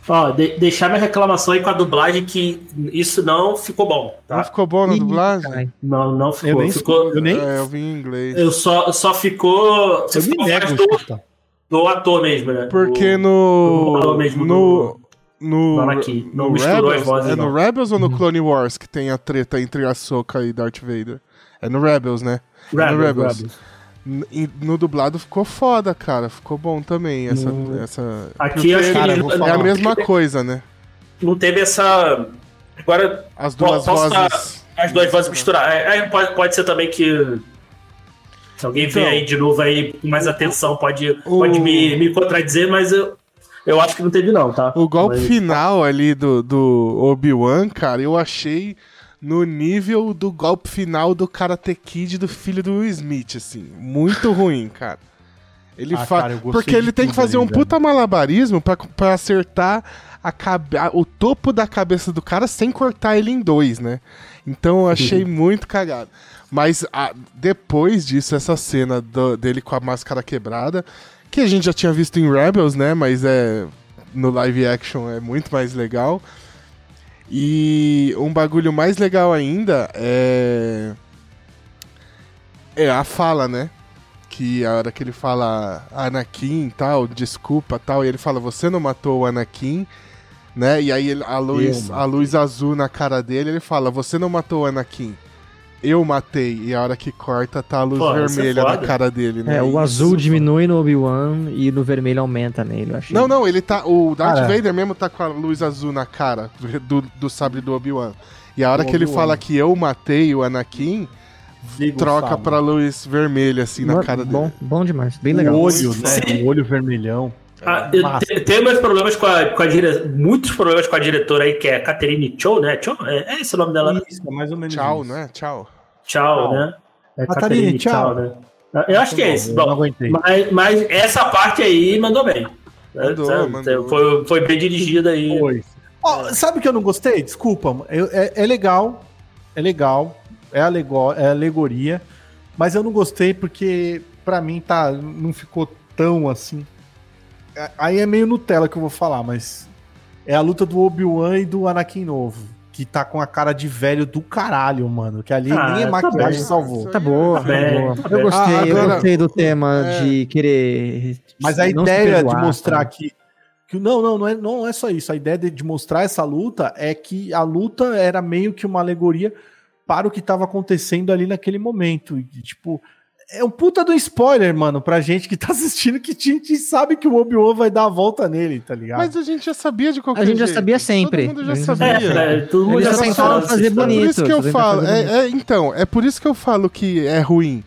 Ó, de- deixar minha reclamação aí com a dublagem que isso não ficou bom, Não tá? ficou bom na dublagem? Não, não Eu ficou. nem, ficou eu nem É, eu vi em inglês. eu só, só ficou. Você eu me ficou nego mais a do, do ator mesmo, né? Porque Do- no. dublador mesmo no. No, do. Não no misturou as Rebels, vozes, é no não. Rebels ou no Clone Wars que tem a treta entre a Soka e Darth Vader? É no Rebels, né? É no Rebels, Rebels. E No dublado ficou foda, cara. Ficou bom também. Essa. No- essa... Aqui eu acho que Cara, ele vou É a mesma coisa, né? não teve essa. Agora, As duas Posso vozes. tá- as duas vozes misturadas. É, é, pode, pode ser também que. Se alguém Então. vê aí de novo aí com mais atenção, pode, O- pode me, me contradizer, mas eu, eu acho que não teve, não, tá? O golpe Mas- final ali do, do Obi-Wan, cara, eu achei no nível do golpe final do Karate Kid do filho do Will Smith, assim. Muito (laughs) ruim, cara. Ele Ah, fa... cara, eu gostei Porque ele tem que fazer ali, um puta malabarismo pra, pra acertar a cabe... a- o topo da cabeça do cara sem cortar ele em dois, né? Então eu achei muito cagado. Mas ah, depois disso, essa cena do- dele com a máscara quebrada, que a gente já tinha visto em Rebels, né? Mas é no live action é muito mais legal. E um bagulho mais legal ainda é é a fala, né? Que a hora que ele fala Anakin tal, desculpa tal, e ele fala você não matou o Anakin, né? E aí a luz, a luz azul na cara dele, ele fala você não matou o Anakin. Eu matei. E a hora que corta tá a luz Pô, isso é vermelha na foda. cara dele, né? É, o Isso, azul diminui no Obi-Wan e no vermelho aumenta nele, eu achei. Não, não, ele tá. O Darth Cara. Vader mesmo tá com a luz azul na cara do, do sabre do Obi-Wan. E a hora Do que ele fala que eu matei o Anakin, o troca sabre. pra luz vermelha, assim, na Bom- cara dele. bom, bom demais, bem legal. O olho, né? Sim. O olho vermelhão. Ah, te- tem meus problemas com a, com a muitos problemas com a diretora aí, que é a Catherine Cho, né? Cho? É, é esse o nome dela? Isso, é mais ou menos Tchau, né? Tchau. Tchau, né? É Catherine, tchau. né? Eu acho que é esse. Bom, aguentei. mas, mas essa parte aí mandou bem. Mandou, Sabe? mandou. Foi, foi bem dirigida aí. Foi. Ó, sabe o que eu não gostei? Desculpa, eu- é, é legal, é legal, é, alegó- é alegoria, mas eu não gostei porque pra mim tá, não ficou tão assim. É- Aí é meio Nutella que eu vou falar, mas é a luta do Obi-Wan e do Anakin novo, que tá com a cara de velho do caralho, mano, que ali Ah, nem a tá maquiagem bem. salvou. Tá boa, Tá tá boa. tá Eu gostei, Ah, eu agora- gostei do tema É. de querer. Mas a ideia perdoar, de mostrar que, que. Não, não, não é, não é só isso. A ideia de, de mostrar essa luta é que a luta era meio que uma alegoria para o que estava acontecendo ali naquele momento. E, tipo, é um puta do spoiler, mano, pra gente que tá assistindo, que a gente sabe que o Obi-Wan vai dar a volta nele, tá ligado? Mas a gente já sabia de qualquer A gente já jeito. sabia sempre. Todo mundo já já sabia. É, é, todo mundo já falar fazer bonito. Por isso que eu falo. É, é, então, é por isso que eu falo que é ruim.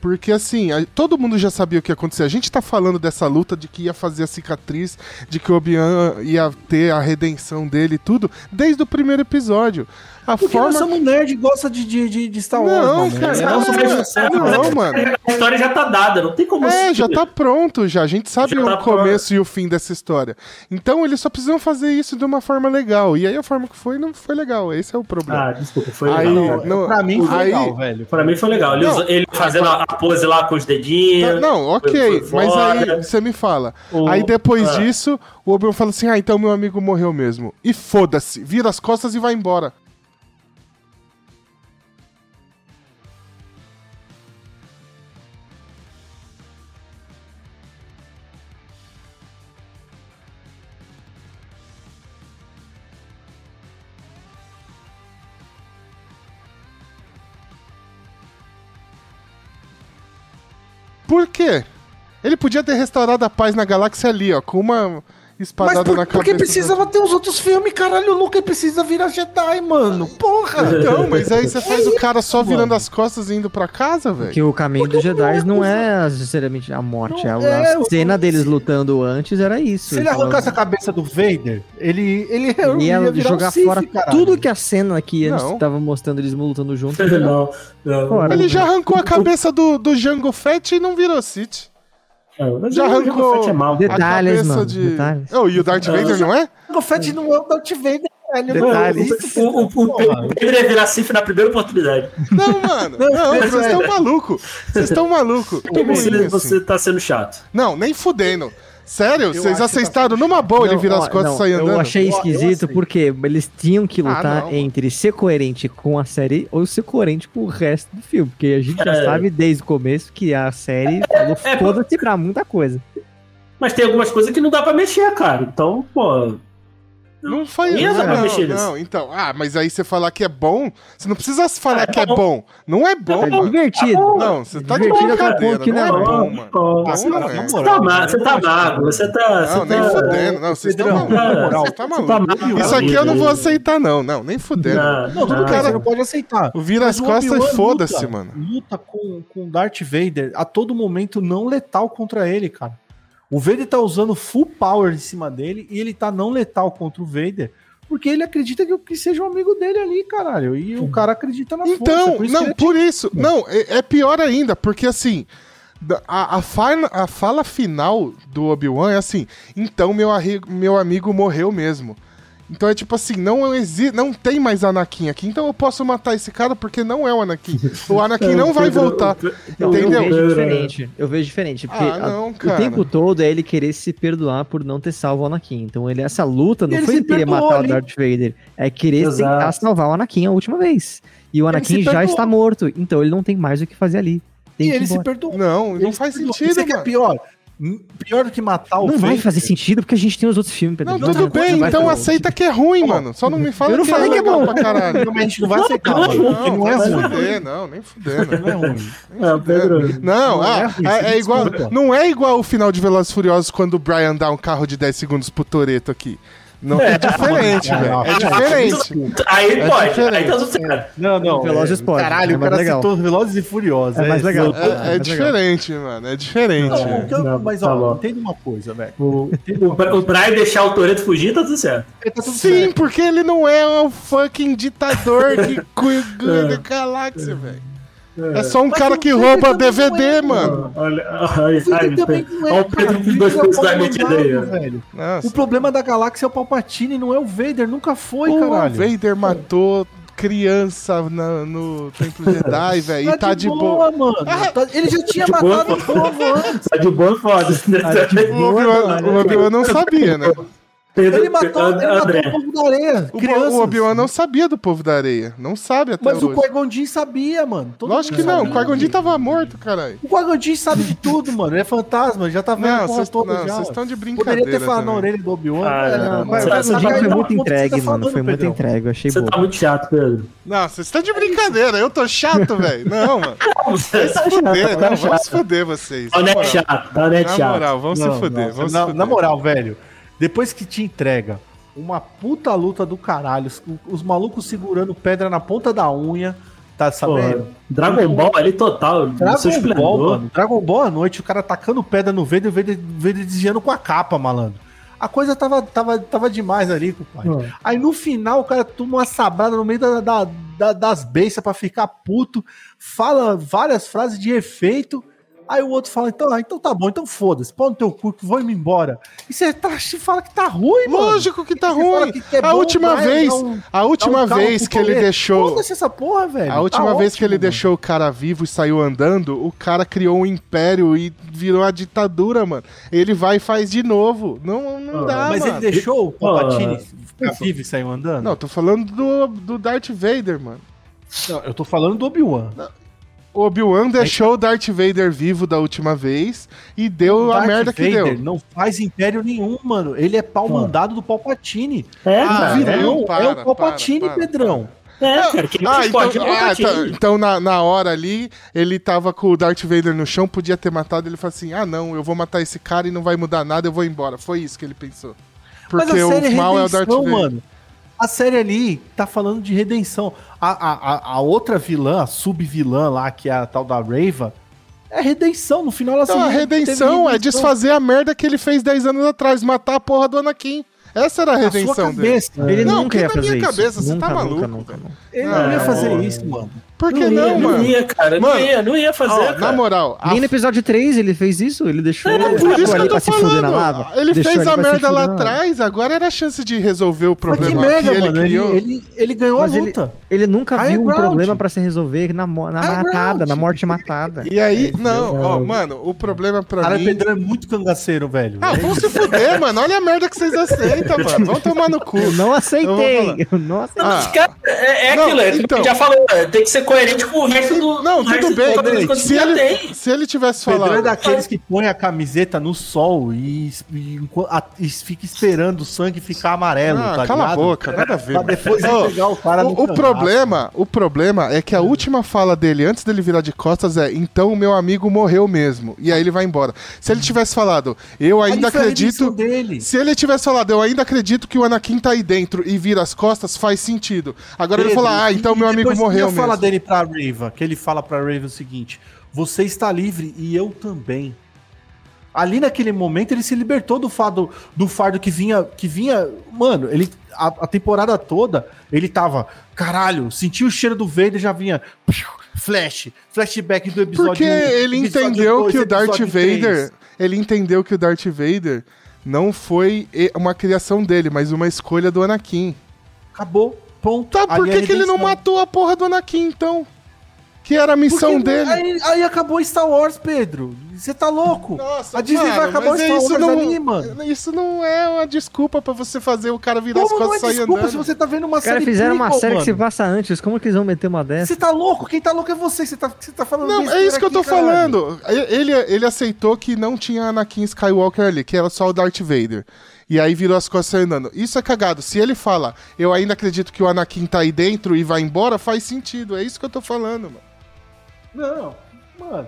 Porque assim, a- todo mundo já sabia o que ia acontecer. A gente tá falando dessa luta de que ia fazer a cicatriz, de que o Obi-Wan ia ter a redenção dele e tudo, desde o primeiro episódio. A Porque forma. nós somos nerd e gosta de, de, de, de Star Wars, Não, mano. cara, não, nosso não, não, mano. A história já tá dada, não tem como É, já tá pronto já. A gente sabe Já o tá começo e o fim dessa história. Então eles só precisam fazer isso de uma forma legal. E aí a forma que foi não foi legal. Esse é o problema. Ah, desculpa, foi Aí- legal. Não, Não, pra mim foi aí- legal, velho. Pra mim foi legal. Ele, Não. ele fazendo a a pose lá com os Tá, dedinhos. não, ok, foi mas aí você me fala. O- Aí depois ah. disso, o Obi-Wan fala assim: ah, então meu amigo morreu mesmo. E foda-se, vira as costas e vai embora. Por quê? Ele podia ter restaurado a paz na galáxia ali, ó, com uma Mas espadada por, na porque cabeça. precisava ter os outros filmes, caralho. O Luke precisa virar Jedi, mano. Porra! (laughs) Então, mas aí você faz o cara só virando as costas e indo pra casa, velho. Que o caminho dos Jedi não é necessariamente a morte. Não a, a é, o- cena deles lutando antes era isso. Se ele arrancasse a cabeça do Vader, ele, ele, Ele ia virar jogar um Sith, fora caralho. tudo que a cena que antes Não. tava mostrando eles lutando juntos. (laughs) Não, não. Fora. Ele já arrancou a cabeça do, do Jango Fett e não virou Sith. É, Já arrancou Fett é mal. Detalhes, mano, de. detalhes. Oh, e o Darth Vader não é? O Fett não é o Darth Vader, velho. Detalhes. Isso, O, o, o porra. Pedro ia virar Sif na primeira oportunidade. Não, mano. Não, vocês é. estão malucos. Vocês estão malucos. Como Você, assim? você tá sendo chato. Não, nem fudendo. Sério, acho vocês tá aceitaram numa boa ele virar as costas não, e sair andando? Eu achei Eu- eu esquisito aceito. porque eles tinham que Ah, lutar não. entre ser coerente com a série ou ser coerente com o resto do filme. Porque a gente já É. sabe desde o começo que a série falou é, foda-se pra muita coisa. Mas tem algumas coisas que não dá pra mexer, cara. Então, pô. Não foi isso. Não, nisso. não, então. Ah, mas aí você falar que é bom, você não precisa falar que é bom. Não é bom, É mano. divertido. Não, você tá de Divertido até o brincadeira. que Não é não é bom, mano. Bom Ah, não cara, é. Você tá, ma- eu você não tá mago, você tá. Não, você nem tá... fudendo. Não, vocês estão malucos. Você tá você tá maluco. mago, Isso aqui eu não vou aceitar, não. Não, nem fudendo. Não, Não, tudo não. você não pode aceitar. O vira as costas e foda-se, mano. Luta com, com Darth Vader a todo momento não letal contra ele, cara. O Vader tá usando full power em cima dele e ele tá não letal contra o Vader. Porque ele acredita que, que seja um amigo dele ali, caralho. E o cara acredita na Então, força. não, que por isso. Não, é, é pior ainda, porque assim. A, a, fala, a fala final do Obi-Wan é assim: então meu, meu amigo morreu mesmo. Então é tipo assim: não, exi não tem mais Anakin aqui, então eu posso matar esse cara porque não é o Anakin. O Anakin (laughs) não vai Pedro- voltar. Não, Entendeu? Eu vejo diferente. Eu vejo diferente. Porque Ah, a- não, o cara. tempo todo é ele querer se perdoar por não ter salvo o Anakin. Então ele, essa luta não Ele foi ele querer perdoou matar ali. o Darth Vader. É querer Exato. tentar salvar o Anakin a última vez. E o Anakin já está morto. Então ele não tem mais o que fazer ali. Tem E ele se perdoou. Não, não Ele faz se perdoou. sentido, Isso é que é pior. Pior do que matar o Não vai fazer sentido porque a gente tem os outros filmes, Pedro. Não, Não tudo bem, não então aceita que é ruim, mano. Só não me fala Eu não que falei é que é bom. pra caralho. Não, mas a gente não vai aceitar, não. Não, Porque não é vai se ruim. fuder, não, nem fudendo. Não é ruim. Ah, Pedro. Não, Não ah, é ruim, é, você é igual, não é igual o final de Velozes e Furiosos quando o Brian dá um carro de 10 segundos pro Toreto aqui. Não, é, diferente, não, velho. não. É diferente. Aí É pode, diferente. aí tá tudo certo. Não, não. Velozes é- pode, Caralho, é o mais cara legal. citou Velozes e Furiosos. É mais legal. É, é diferente, mano. É diferente. Não, Não, mas tá ó, bom. entenda uma coisa, velho. O, o, o Brian deixar o Toreto fugir, tá tudo certo. Tá tudo Sim, certo. porque ele não é um fucking ditador que (laughs) cuida da galáxia, velho. É só um Mas cara o que rouba DVD, é, mano. Olha, O não é, olha o. Pedro com O dois é pontos da o. O problema da galáxia é o Palpatine, não é o Vader. Nunca foi, o caralho. Vader matou criança na- no Templo (laughs) Jedi, velho. E tá de boa. mano. Tá- ele já tinha De matado boa. o povo antes. Tá de boa foda. O Obi-Wan o Obi-Wan não sabia, né? Pedro, Ele matou, ele matou André. o povo da areia. O, crianças. o Obi-Wan não sabia do povo da areia. Não sabe até Mas o hoje. Qui-Gon Jinn sabia, mano. Todo Lógico que não. O sabia. Qui-Gon Jinn tava morto, caralho. O Jinn sabe de tudo, mano. Ele é fantasma, já tá vendo a Não, porra vocês toda não, já. vocês estão de brincadeira Poderia ter falado na orelha do Obi-Wan. Ah, É, não, Você sabe vai que cair foi muito você entregue, tá mano. Foi muito entregue. Achei Você bobo. tá muito chato, Pedro. Não, vocês estão de brincadeira. Eu tô chato, velho. Não, mano. (laughs) Vai se fuder. Não, vamos se fuder vocês. Tá Na net moral. chato, tá net Na chato. moral, vamos Vamos na, se fuder. na moral, velho, depois que te entrega uma puta luta do caralho, os, os malucos segurando pedra na ponta da unha, tá sabendo? Pô, Dragon Ball ali total. Dragon Ball, mano. Dragon Ball à noite, o cara tacando pedra no Vader e o Vader, Vader desviando com a capa, malandro. A coisa tava, tava, tava demais ali, compadre. Hum. Aí no final o cara toma uma sabrada no meio da, da- da- das bestas pra ficar puto, fala várias frases de efeito. Aí o outro fala, então, ah, então tá bom, então foda-se, pau no teu cu que vou me embora. E você tá, fala que tá ruim, mano. Lógico que tá ruim. que que é A bom, última vez, um- a última um vez que ele deixou, Foda-se essa porra, velho. a última Tá vez que ele ótimo, deixou o cara vivo e saiu andando, o cara criou um império e virou a ditadura, mano. Ele vai e faz de novo. Não, não Ah, dá, Mas mano. ele deixou o Palpatine Ah. ficar vivo e saiu andando? Não, tô falando do, do Darth Vader, mano. Não, eu tô falando do Obi-Wan. O Obi-Wan deixou o Darth Vader vivo da última vez e deu a Darth merda que Vader deu. não faz império nenhum, mano. Ele é pau mandado do Palpatine. É, Ah, cara. virou. é. Não, para, é o Palpatine, para, para, Pedrão. É, cara, que Ah, então, pode ah, tá, então na, na hora ali, ele tava com o Darth Vader no chão, podia ter matado, ele falou assim, ah não, eu vou matar esse cara e não vai mudar nada, eu vou embora. Foi isso que ele pensou. Porque Mas a série o mal é o Darth Vader. mano. A série ali tá falando de redenção. A, a, a, a outra vilã, a sub-vilã lá, que é a tal da Raiva, é redenção. No final ela Então, a se- redenção teve é desfazer a merda que ele fez 10 anos atrás, matar a porra do Anakin. Essa era a redenção dele. cabeça. Ele Não, nunca que ia na fazer minha isso. cabeça, você nunca, tá nunca, maluco, nunca. Ele não ia Ah, fazer isso, mano. Por que Não, não, ia, mano? não ia, cara. Mano, não ia, não ia fazer, Ó, cara. na moral, a Nem no episódio 3 ele fez isso, ele deixou É, ele por isso que eu ali tô pra se fuder na lava. falando. Ele Deixou fez a merda lá atrás, agora era a chance de resolver o Mas que problema merda, que ele mano. Ele, criou. ele, ele ganhou Mas a ele- luta. Ele nunca High viu um problema pra se resolver na, na High matada, ground. na morte matada. E aí, não, ó, mano, o problema pra Cara, mim... Pedro é muito cangaceiro, velho. Ah, vão se fuder, (laughs) mano. Olha a merda que vocês aceitam, mano. Vão tomar no cu. Eu não aceitei. Eu não aceitei. Mas, cara, é, é aquilo, é então. já falou, é, tem que ser coerente com o resto do. Não, o resto tudo do bem. que Se ele, se ele tivesse Pedro é falado... daqueles que põe a camiseta no sol e, e, a- e fica esperando o sangue ficar amarelo, Ah, tá cala a ligado? boca, nada a ver. Pra depois Ô, pegar o cara no O, o cangaço. problema, o problema é que a última fala dele antes dele virar de costas é: "Então o meu amigo morreu mesmo". E aí ele vai embora. Se ele tivesse falado: "Eu ainda a acredito dele. Se ele tivesse falado, eu ainda acredito que o Anakin tá aí dentro e vira as costas, faz sentido. Agora ele Pedro, fala, ah, então meu amigo morreu que fala mesmo. Dele pra Raiva, que ele fala pra Raiva o seguinte: você está livre e eu também. Ali naquele momento ele se libertou do fardo, do fardo que vinha, que vinha, mano, ele a, a temporada toda ele tava, caralho, sentiu o cheiro do Vader já vinha flash, flashback do episódio Porque ele episódio entendeu dois, que o Darth. Vader, ele entendeu que o Darth Vader não foi uma criação dele, mas uma escolha do Anakin. acabou, ponto. Tá, por Ali que, que ele não matou a porra do Anakin então? Que era a missão Porque dele. Aí, aí acabou Star Wars, Pedro. Você tá louco? Nossa, a Disney mano, vai acabar o mas Star isso Wars não, ali, mano. Isso não é uma desculpa pra você fazer o cara virar Como as não é costas e sair desculpa andando. se você tá vendo uma Os caras série fizeram uma série que se mano? passa antes. Como que eles vão meter uma dessa? Você tá louco? Quem tá louco é você. Você tá, você tá falando Não, é isso que eu tô aqui, falando. Ele, ele aceitou que não tinha Anakin Skywalker ali, que era só o Darth Vader. E aí virou as costas andando. Isso é cagado. Se ele fala, eu ainda acredito que o Anakin tá aí dentro e vai embora, faz sentido. É isso que eu tô falando, mano. Não, mano.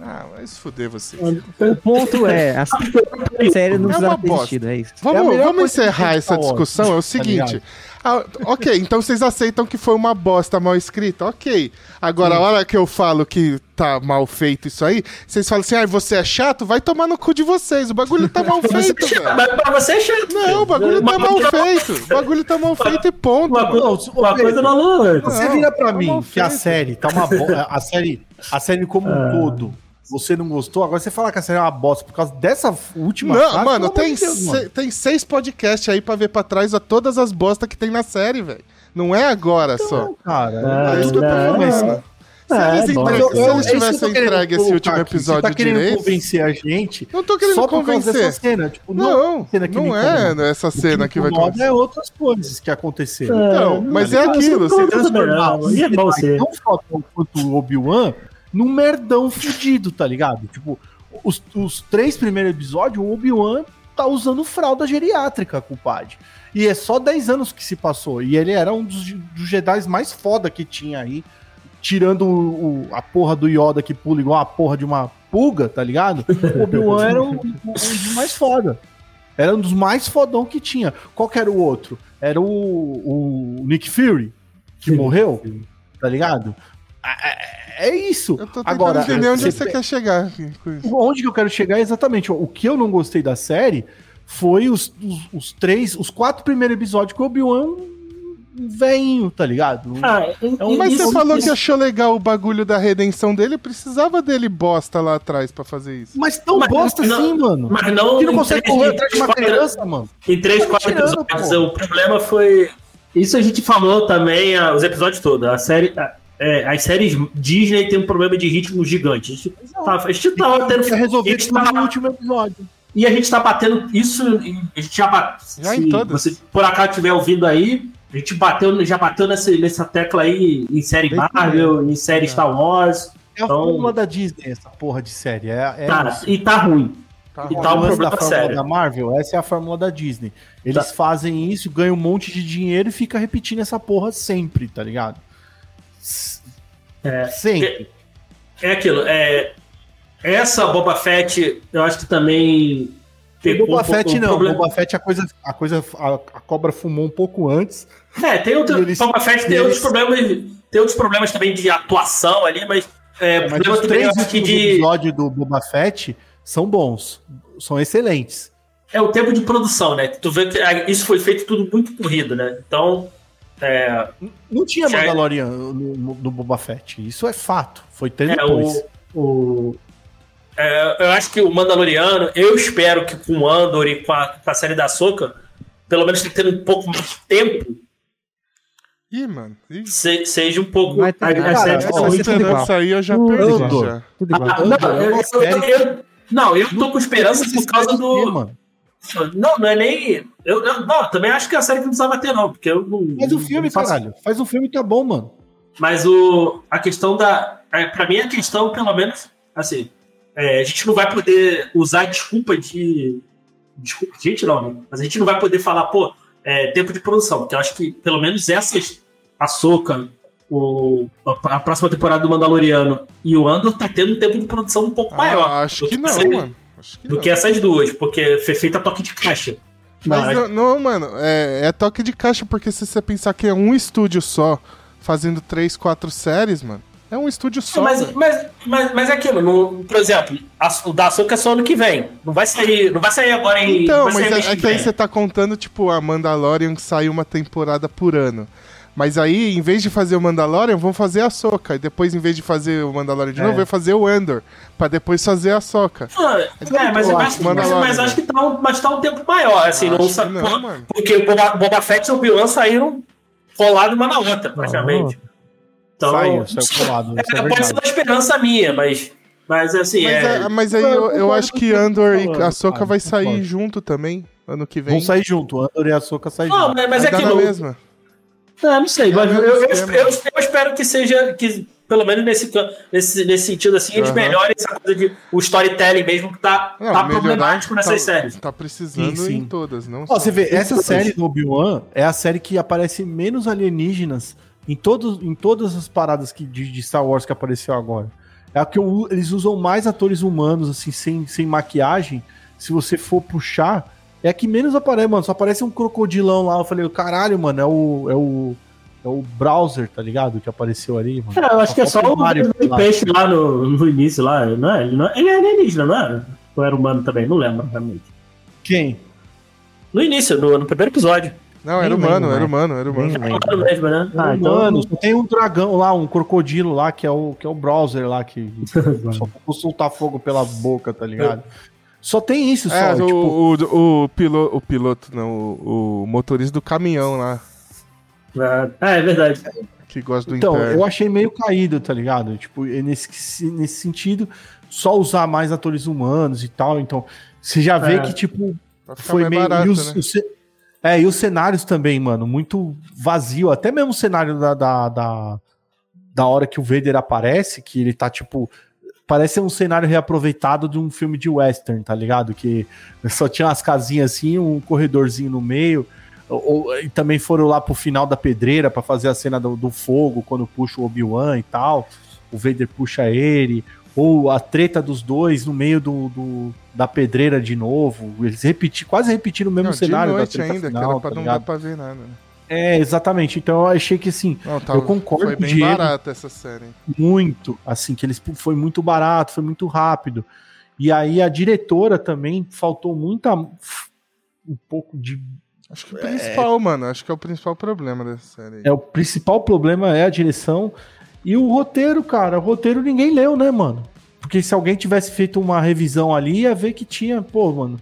Ah, vai se fuder você. O ponto é, a (laughs) série não É precisava uma ter bosta. existido, é isso. É Vamos, melhor vamos encerrar essa discussão. É o tá seguinte. ligado? Ah, ok, então vocês aceitam que foi uma bosta mal escrita? Ok. Agora, a hora que eu falo que tá mal feito isso aí, vocês falam assim: ah, você é chato? Vai tomar no cu de vocês. O bagulho tá mal feito, é velho. mas pra você é chato. Não, o bagulho tá mal coisa- feito. O bagulho tá mal feito e ponto. Uma, uma coisa não outra. Você Não, vira pra tá mim que a série tá uma bosta. A série, a série como um todo, você não gostou. Agora você fala que a série é uma bosta por causa dessa última Não, frase, mano, tem, de Deus, se- mano. tem seis podcasts aí pra ver pra trás a todas as bostas que tem na série, velho. Não é agora só. Cara, Não, é não, performance, não. mano. Se É, eles, entre- Mas eu- se eu- eles é isso que eu tivessem tô entregue esse último aqui. episódio Você tá querendo direito. convencer a gente Não tô querendo só por causa convencer. dessa cena. Tipo, Não, cena que não me é incomoda. essa que cena me que vai acontecer. é outras coisas que aconteceram. Então, mas é não, aquilo. isso Você não- transformar não, bom ser. tão fodão quanto o Obi-Wan num merdão fudido, tá ligado? Tipo, os, os três primeiros episódios, o Obi-Wan tá usando fralda geriátrica, culpade. E é só 10 anos que se passou. E ele era um dos, dos Jedi mais foda que tinha aí. Tirando o, o- a porra do Yoda que pula igual a porra de uma pulga, tá ligado? O (laughs) Obi-Wan era um, um dos mais foda. Era um dos mais fodão que tinha. Qual que era o outro? Era o, o Nick Fury, que Sim. morreu, tá ligado? É, é isso. Eu tô tentando Agora, entender onde você você quer chegar. aqui com isso. Onde que eu quero chegar é exatamente. O que eu não gostei da série foi os, os, os três, os quatro primeiros episódios que o Obi-Wan é um veinho, tá ligado? Ah, um- Mas isso- você falou isso- que achou legal o bagulho da redenção dele, precisava dele bosta lá atrás pra fazer isso. Mas tão Mas bosta não- assim, mano. Mas não. Que não consegue três- correr atrás de uma quatro- criança, mano. Em três, Tá quatro tirando, episódios. pô. O problema foi. Isso a gente falou também, ah, os episódios todos. A série. É, as séries Disney tem um problema de ritmo gigante. A gente, tá, a gente tava tendo. Quer resolver a gente no tava- último episódio. E a gente tá batendo isso. A gente já bateu. Já se em todas. você por acaso estiver ouvindo aí, a gente bateu, já bateu nessa, nessa tecla aí em série Bem Marvel, em série Star Wars. É a Então- fórmula da Disney, essa porra de série. É, é Cara, isso. e tá ruim. Tá E rolando. tá um problema da fórmula sério. da Marvel, essa é a fórmula da Disney. Eles fazem isso, ganham um monte de dinheiro e fica repetindo essa porra sempre, tá ligado? É. Sempre. É aquilo, é. Essa Boba Fett, eu acho que também. O pegou Boba um Fett um não, problema- Boba Fett a coisa, a coisa, a, a cobra fumou um pouco antes. É, tem outro. Eles- Boba Fett tem e outros eles- problemas. Tem outros problemas também de atuação ali, mas. É, Mas problema os também, três últimos de. episódios do Boba Fett são bons, são excelentes. É o tempo de produção, né? Tu vê que ah, isso foi feito tudo muito corrido, né? Então. É, Não tinha Mandalorian no, no- no Boba Fett, isso é fato. Foi ter é depois. o. o é, eu acho que o Mandaloriano, eu espero que com o Andor e com a, com a série da Soca, pelo menos tem que ter um pouco mais de tempo, Ih, mano. Ih, se- seja um pouco. Ter- a- a cara, série essa tá esperança aí eu já perdi. Já. Ah, não, eu- não, eu tô com esperança por causa do. mano. Não, não é nem. Eu, eu- não, também acho que a série que não precisava ter, não. Porque eu não. Faz o filme, não faço- caralho. Faz o filme tá bom, mano. Mas o, a questão da. é, Pra mim, a questão, pelo menos, assim. é, a gente não vai poder usar desculpa de. Desculpa, gente, não, né? Mas a gente não vai poder falar, pô, é, tempo de produção. Porque eu acho que, pelo menos, essas. A Soca, o, a a próxima temporada do Mandaloriano e o Andor tá tendo um tempo de produção um pouco maior. Ah, acho do que não, mano. Que Do não. que essas duas, porque foi feita a toque de caixa. Mas Não, não, não, mano, é, é toque de caixa, porque se você pensar que é um estúdio só fazendo três, quatro séries, mano, é um estúdio só. mas, mas, mas, mas é aquilo, no, por exemplo, a, o da Açúcar é só ano que vem. Não vai sair, não vai sair agora em. Então, mas é, é que aí você tá contando, tipo, a Mandalorian que sai uma temporada por ano. Mas aí, em vez de fazer o Mandalorian, vão fazer a Soca. E depois, em vez de fazer o Mandalorian de É. novo, vai fazer o Andor. Pra depois fazer a Soca. Ah, é, mas, acho, acho, mas, Mandalorian, mas acho que tá um, mas tá um tempo maior, assim, não, Acho sa- que não, mano. porque o Boba, Boba Fett e o Obi-Wan saíram colados uma na outra, praticamente. Então, saiu, saiu colado. Isso é é, pode ser uma esperança minha, mas, mas assim, Mas, é, é- mas aí Eu eu, acho que que Andor e a Soca cara, vai sair junto também, ano que vem. Vão sair junto, o Andor e a Soca saem não, junto. mas, mas é na aquilo. mesma. Não, não sei, É mas eu, eu, esquema. eu- eu espero que seja, que pelo menos nesse, nesse, nesse sentido assim, eles melhorem essa coisa de o storytelling mesmo que tá, Não, tá problemático nessas tá, séries. Tá precisando Sim, sim. em todas, não Ó, você vê, essa Todas. série do Obi-Wan é a série que aparece menos alienígenas em, todos, em todas as paradas que, de, de Star Wars que apareceu agora. É a que eu- eles usam mais atores humanos, assim, sem, sem maquiagem. Se você for puxar, é a que menos aparece, mano. Só aparece um crocodilão lá. Eu falei, caralho, mano, é o. É o, é o browser, tá ligado? Que apareceu ali, mano. É, eu acho que é só o Mario lá. peixe lá no, no início, lá, não é? Ele, não é? ele é alienígena, não é? Ou era humano também? Não lembro, realmente. Quem? No início, no, no primeiro episódio. Não, era humano, lembro, era humano, era humano. Lembro. Humano mesmo, né? Ah, mano, só tem um dragão lá, um crocodilo lá, que é o, que é o browser lá, que (laughs) só soltar fogo pela boca, tá ligado? Só tem isso, só. É, tipo, o, o, o, piloto, o piloto, não, o, o motorista do caminhão lá. É, é verdade. que gosta do então, interno. eu achei meio caído, tá ligado? Tipo, e nesse, nesse sentido, só usar mais atores humanos e tal. Então, você já vê É. que, tipo, foi meio. barato, e os, né? os é, e os cenários também, mano, muito vazio. Até mesmo o cenário da, da, da, da hora que o Vader aparece, que ele tá, tipo. Parece um cenário reaproveitado de um filme de western, tá ligado? Que só tinha as casinhas assim, um corredorzinho no meio. Ou- e também foram lá pro final da pedreira pra fazer a cena do, do fogo, quando puxa o Obi-Wan e tal. O Vader puxa ele. Ou a treta dos dois no meio do, do- da pedreira de novo. Eles repeti, quase repetiram o mesmo Não, cenário de da noite treta ainda, final, que era pra tá não ligado? dar pra ver nada. É, exatamente. Então eu achei que assim, Não, tá, Eu concordo Foi bem Diego. barata essa série. muito, assim, que eles foi muito barato, foi muito rápido. E aí a diretora também faltou muita um pouco de Acho que o principal, mano, acho que é o principal problema dessa série. aí. é o principal problema é a direção e o roteiro, cara, o roteiro ninguém leu, né, mano? Porque se alguém tivesse feito uma revisão ali, ia ver que tinha, pô, mano,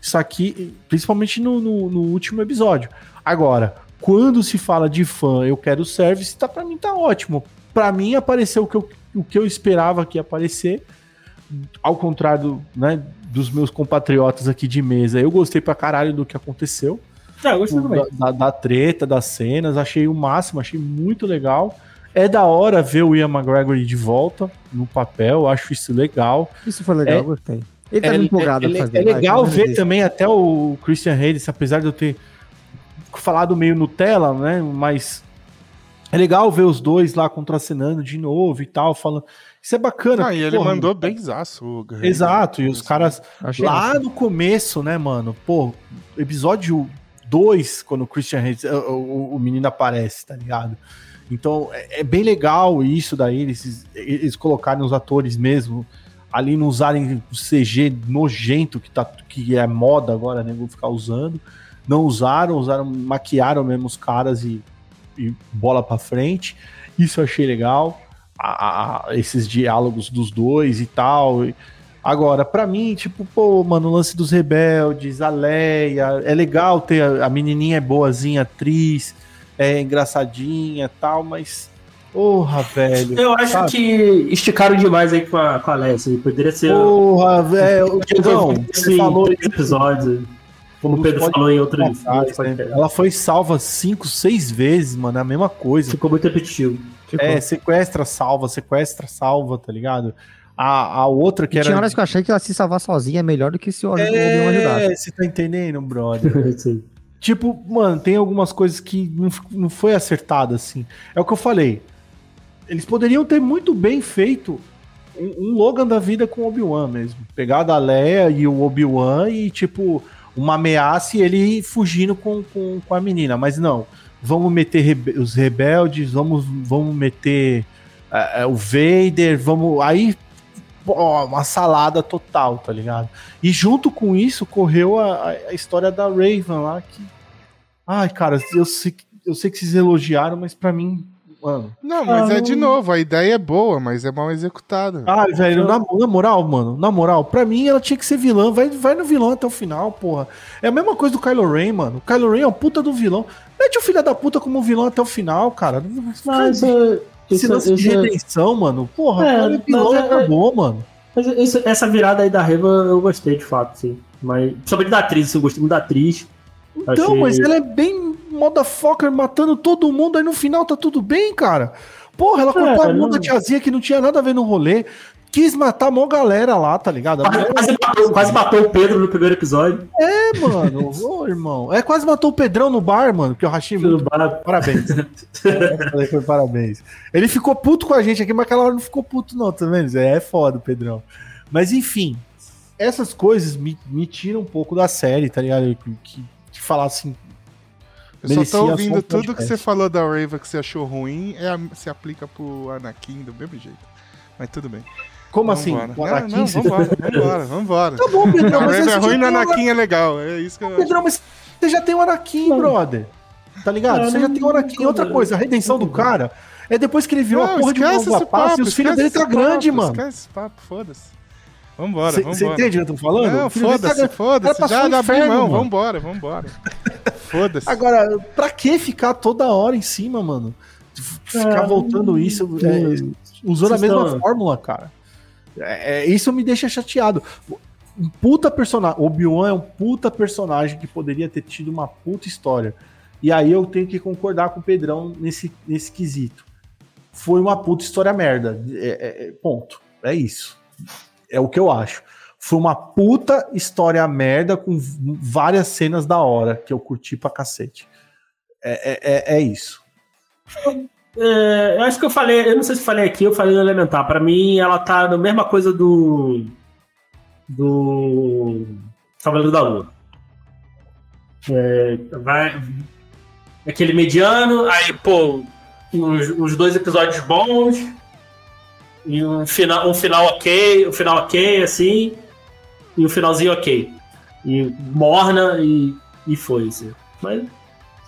isso aqui, principalmente no, no, no último episódio. Agora, quando se fala de fã, eu quero service, tá, pra mim tá ótimo. Pra mim apareceu o que eu, o que eu esperava que ia aparecer, ao contrário, né, dos meus compatriotas aqui de mesa. Eu gostei pra caralho do que aconteceu É, eu gostei também. da, da- treta, das cenas, achei o máximo, achei muito legal. É da hora ver o Ian McGregor de volta no papel, acho isso legal. Isso foi legal, É. gostei. Ele tá é, empolgado é, a é, fazer. é legal ver também até o Christian Hayes, apesar de eu ter falado meio Nutella, né? Mas é legal ver os dois lá contracenando de novo e tal, falando. Isso é bacana. Ah, e ele porra, mandou bem zaço. Exato, e os caras Achei lá massa. no começo, né, mano? Pô, episódio 2, quando o Christian o, o- o menino aparece, tá ligado? Então é, é bem legal isso daí, eles, eles colocarem os atores mesmo ali, não usarem o CG nojento que, tá, que é moda agora, né? Vou ficar usando. Não usaram, usaram, maquiaram mesmo os caras e, e bola pra frente. Isso eu achei legal. A- a- esses diálogos dos dois e tal. Agora, pra mim, tipo, pô, mano, o lance dos rebeldes, a Leia, é legal ter a, a menininha é boazinha, atriz, é engraçadinha e tal, mas. Porra, velho. Eu acho sabe? que esticaram demais aí com a, com a Alessia. Poderia ser. Porra, velho. Não, você Sim, falou três episódios. Como o Pedro pode- falou em outro atrás, né? Ela foi salva cinco, seis vezes, mano, é a mesma coisa. Ficou muito repetitivo. Ficou. É, sequestra, salva, sequestra, salva, tá ligado? A, a outra que E era. Tinha horas que eu achei que ela se salvar sozinha é melhor do que se o Obi-Wan ajudasse. É, você tá entendendo, brother? (laughs) Tipo, mano, tem algumas coisas que não, não foi acertada, assim. É o que eu falei. Eles poderiam ter muito bem feito um, um Logan da vida com o Obi-Wan mesmo. Pegado a Leia e o Obi-Wan e, tipo, uma ameaça e ele fugindo com, com, com a menina. Mas não, vamos meter rebe- os rebeldes, vamos, vamos meter eh, o Vader, vamos. Aí, uma salada total, tá ligado? E junto com isso correu a, a- história da Raven lá que. Ai, cara, eu sei, eu sei que vocês elogiaram, mas pra mim, mano. Não, mas Ah, é de não- novo, a ideia é boa, mas é mal executada. Ai, velho, na, na moral, mano, na moral, pra mim ela tinha que ser vilã. Vai, vai no vilão até o final, porra. É a mesma coisa do Kylo Ren, mano. O Kylo Ren é um puta do vilão. Mete o filho da puta como vilão até o final, cara. Mas, Cara, esse isso, lance de isso- redenção, mano. Porra, É, cara, é vilão é- acabou, mano. mas isso- essa virada aí da Reva eu gostei de fato, sim. Mas, principalmente da atriz, eu gostei muito da atriz. Então, Achei- mas ela é bem motherfucker matando todo mundo, aí no final tá tudo bem, cara. Porra, ela cortou a mão não- da tiazinha que não tinha nada a ver no rolê. Quis matar a mó galera lá, tá ligado? Quase, mulher- quase matou, quase matou o Pedro no primeiro episódio. É, mano. Ô, irmão. É, quase matou o Pedrão no bar, mano, que eu rachei muito. Parabéns. Eu falei, foi parabéns. Ele ficou puto com a gente aqui, mas aquela hora não ficou puto, não, tá vendo? É foda o Pedrão. Mas enfim, essas coisas me, me tiram um pouco da série, tá ligado? Que, que, que falar assim. Eu só tô ouvindo tudo que você falou da Rava que você achou ruim, é a- se aplica pro Anakin do mesmo jeito. Mas tudo bem. Como assim? Vambora. O Anakin, não, não, você- vambora, vambora, vambora. Tá bom, Pedrão, A mas Rava você é já ruim, no tem o Anakin é legal. É isso que eu Pedrão, mas você já tem o Anakin, Não. brother. Tá ligado? Não, você já tem o Anakin. não- Outra coisa, a redenção do cara é depois que ele virou a Não, porra de um esquece uva esse passa papo, e os filhos dele tá grande, papo, mano. Esquece esse papo, foda-se. Vambora, Você vambora. entende o que eu tô falando? Não, tá foda-se, foda-se. Já abri inferno, mão, vambora, vambora. Foda-se. Agora, pra que ficar toda hora em cima, mano? Ficar É, voltando isso, é, usando a mesma estão- fórmula, cara. É, é, isso me deixa chateado. Um puta personagem. Obi-Wan é um puta personagem que poderia ter tido uma puta história. E aí eu tenho que concordar com o Pedrão nesse, nesse quesito. Foi uma puta história merda. É, é- é- ponto. É isso. É o que eu acho. Foi uma puta história merda com várias cenas da hora que eu curti pra cacete. É, é, é, é isso. É, eu acho que eu falei, eu não sei se falei aqui, eu falei no Elementar. Pra mim, ela tá na mesma coisa do. do. Cavaleiro da Lua. É, vai. Aquele mediano, aí, pô, uns dois episódios bons, e um final, um final ok, um final ok, assim, e um finalzinho ok. E morna e, e foi, assim. Mas,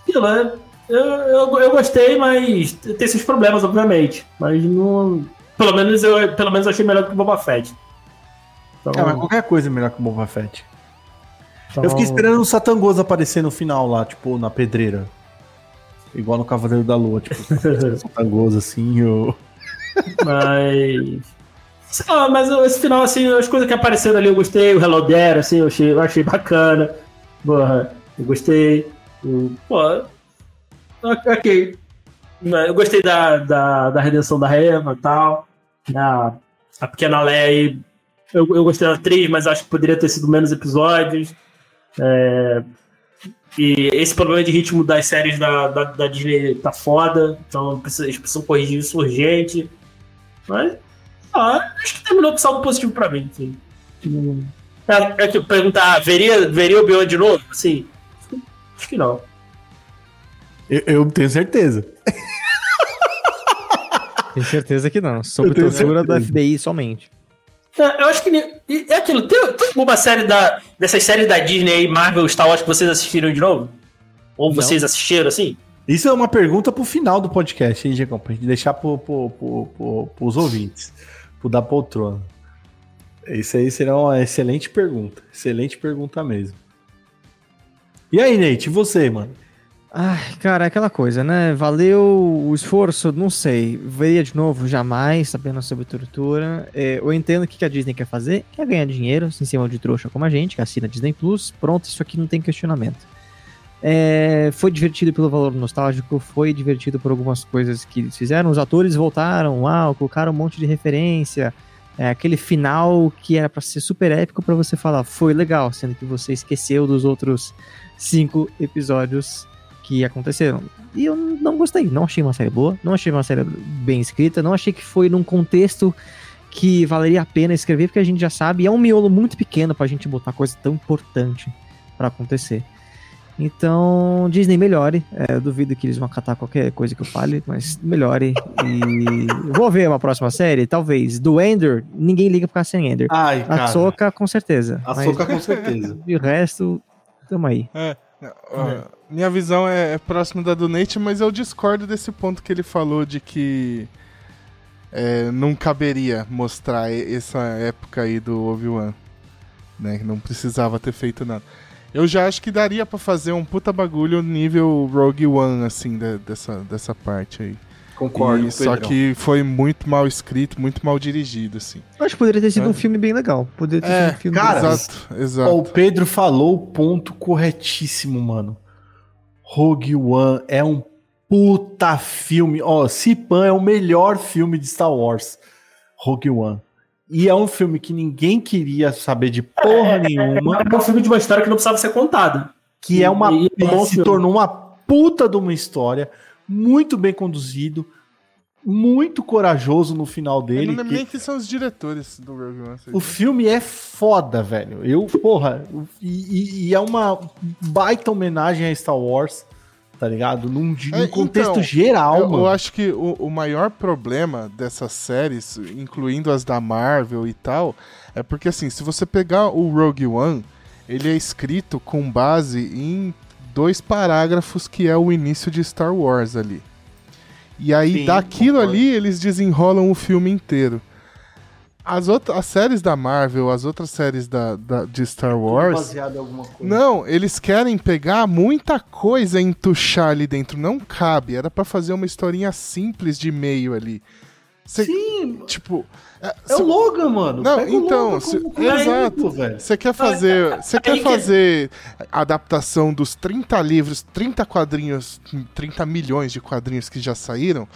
sei lá, eu, eu, eu gostei, mas tem seus problemas, obviamente. Mas não. Pelo menos eu, pelo menos eu achei melhor que o Boba Fett. Então, É, mas qualquer coisa é melhor que o Boba Fett. então- Eu fiquei esperando o Satangoso aparecer no final lá, tipo, na pedreira. Igual no Cavaleiro da Lua, tipo, (laughs) Satangoso assim, o... Mas. Lá, mas esse final, assim, as coisas que apareceram ali eu gostei. O Hello There, assim, eu achei, eu achei bacana. Porra, eu gostei. Pô, ok. Eu gostei da, da, da redenção da Reva e tal. A, a pequena Leia Eu, eu gostei da 3, mas acho que poderia ter sido menos episódios. É, e esse problema de ritmo das séries da, da, da Disney tá foda, então eles precisam corrigir isso urgente. Mas, ah, acho que terminou com saldo positivo pra mim. Assim. É, é que perguntar, veria, veria o Beyond de novo? Assim, acho que não. Eu, eu tenho certeza. Tenho certeza que não. Sob tortura da FBI somente. É, eu acho que é aquilo. Tem, tem alguma série da, dessas séries da Disney aí, Marvel, Star Wars, que vocês assistiram de novo? Ou vocês assistiram assim? Isso é uma pergunta pro final do podcast, hein, Diego? Pra gente deixar pro, pro, pro, pro, pros ouvintes. Pro da poltrona. Isso aí será uma excelente pergunta. Excelente pergunta mesmo. E aí, Nate, e você, mano? Ai, cara, é aquela coisa, né? Valeu o esforço? Não sei. Veria de novo? Jamais, sabendo sobre tortura. É, eu entendo o que a Disney quer fazer, quer ganhar dinheiro, em cima de trouxa como a gente, que assina Disney Plus. Pronto, isso aqui não tem questionamento. É, foi divertido pelo valor nostálgico, foi divertido por algumas coisas que eles fizeram. Os atores voltaram, uau, colocaram um monte de referência. É, aquele final que era para ser super épico para você falar, foi legal, sendo que você esqueceu dos outros cinco episódios que aconteceram. E eu não gostei, não achei uma série boa, não achei uma série bem escrita, não achei que foi num contexto que valeria a pena escrever, porque a gente já sabe, é um miolo muito pequeno pra gente botar coisa tão importante para acontecer. Então, Disney melhore. É, eu duvido que eles vão acatar qualquer coisa que eu fale, mas melhore. E vou ver uma próxima série, talvez. Do Ender, ninguém liga por causa sem Ender. Ai, a Soca, com certeza. A Soca, com certeza. (laughs) E o resto, tamo aí. É, é. Minha visão é, é próxima da do Nate, mas eu discordo desse ponto que ele falou de que é, não caberia mostrar essa época aí do Obi-Wan. Né? Não precisava ter feito nada. Eu já acho que daria para fazer um puta bagulho nível Rogue One, assim, de, dessa, dessa parte aí. Concordo. E, só que foi muito mal escrito, muito mal dirigido, assim. Eu acho que poderia ter sido é. um filme bem legal. Poderia ter é, sido um filme cara, exato, exato. o Pedro falou o ponto corretíssimo, mano. Rogue One é um puta filme. Ó, Cipan é o melhor filme de Star Wars. Rogue One. E é um filme que ninguém queria saber de porra é, nenhuma. É um filme de uma história que não precisava ser contada. Que é uma. E, e se tornou uma puta de uma história. Muito bem conduzido. Muito corajoso no final dele. Eu não lembro que... que são os diretores do Rogue One. O filme é foda, velho. Eu, porra. E, e é uma baita homenagem a Star Wars tá ligado? Num, num é, contexto então, geral, eu, mano. Eu acho que o, o, maior problema dessas séries, incluindo as da Marvel e tal, é porque assim, se você pegar o Rogue One, ele é escrito com base em dois parágrafos que é o início de Star Wars ali. E aí, Sim, daquilo concordo. ali, eles desenrolam o filme inteiro as, outras, as séries da Marvel, as outras séries da, da de Star Wars. Baseado em alguma coisa. Não, eles querem pegar muita coisa e entuchar ali dentro. Não cabe. Era para fazer uma historinha simples de meio ali. Cê, Sim. Tipo. É, é o Logan, mano. Não, Pega então. Cê, exato. Você quer fazer. (laughs) Você quer fazer adaptação dos 30 livros, 30 quadrinhos, 30 milhões de quadrinhos que já saíram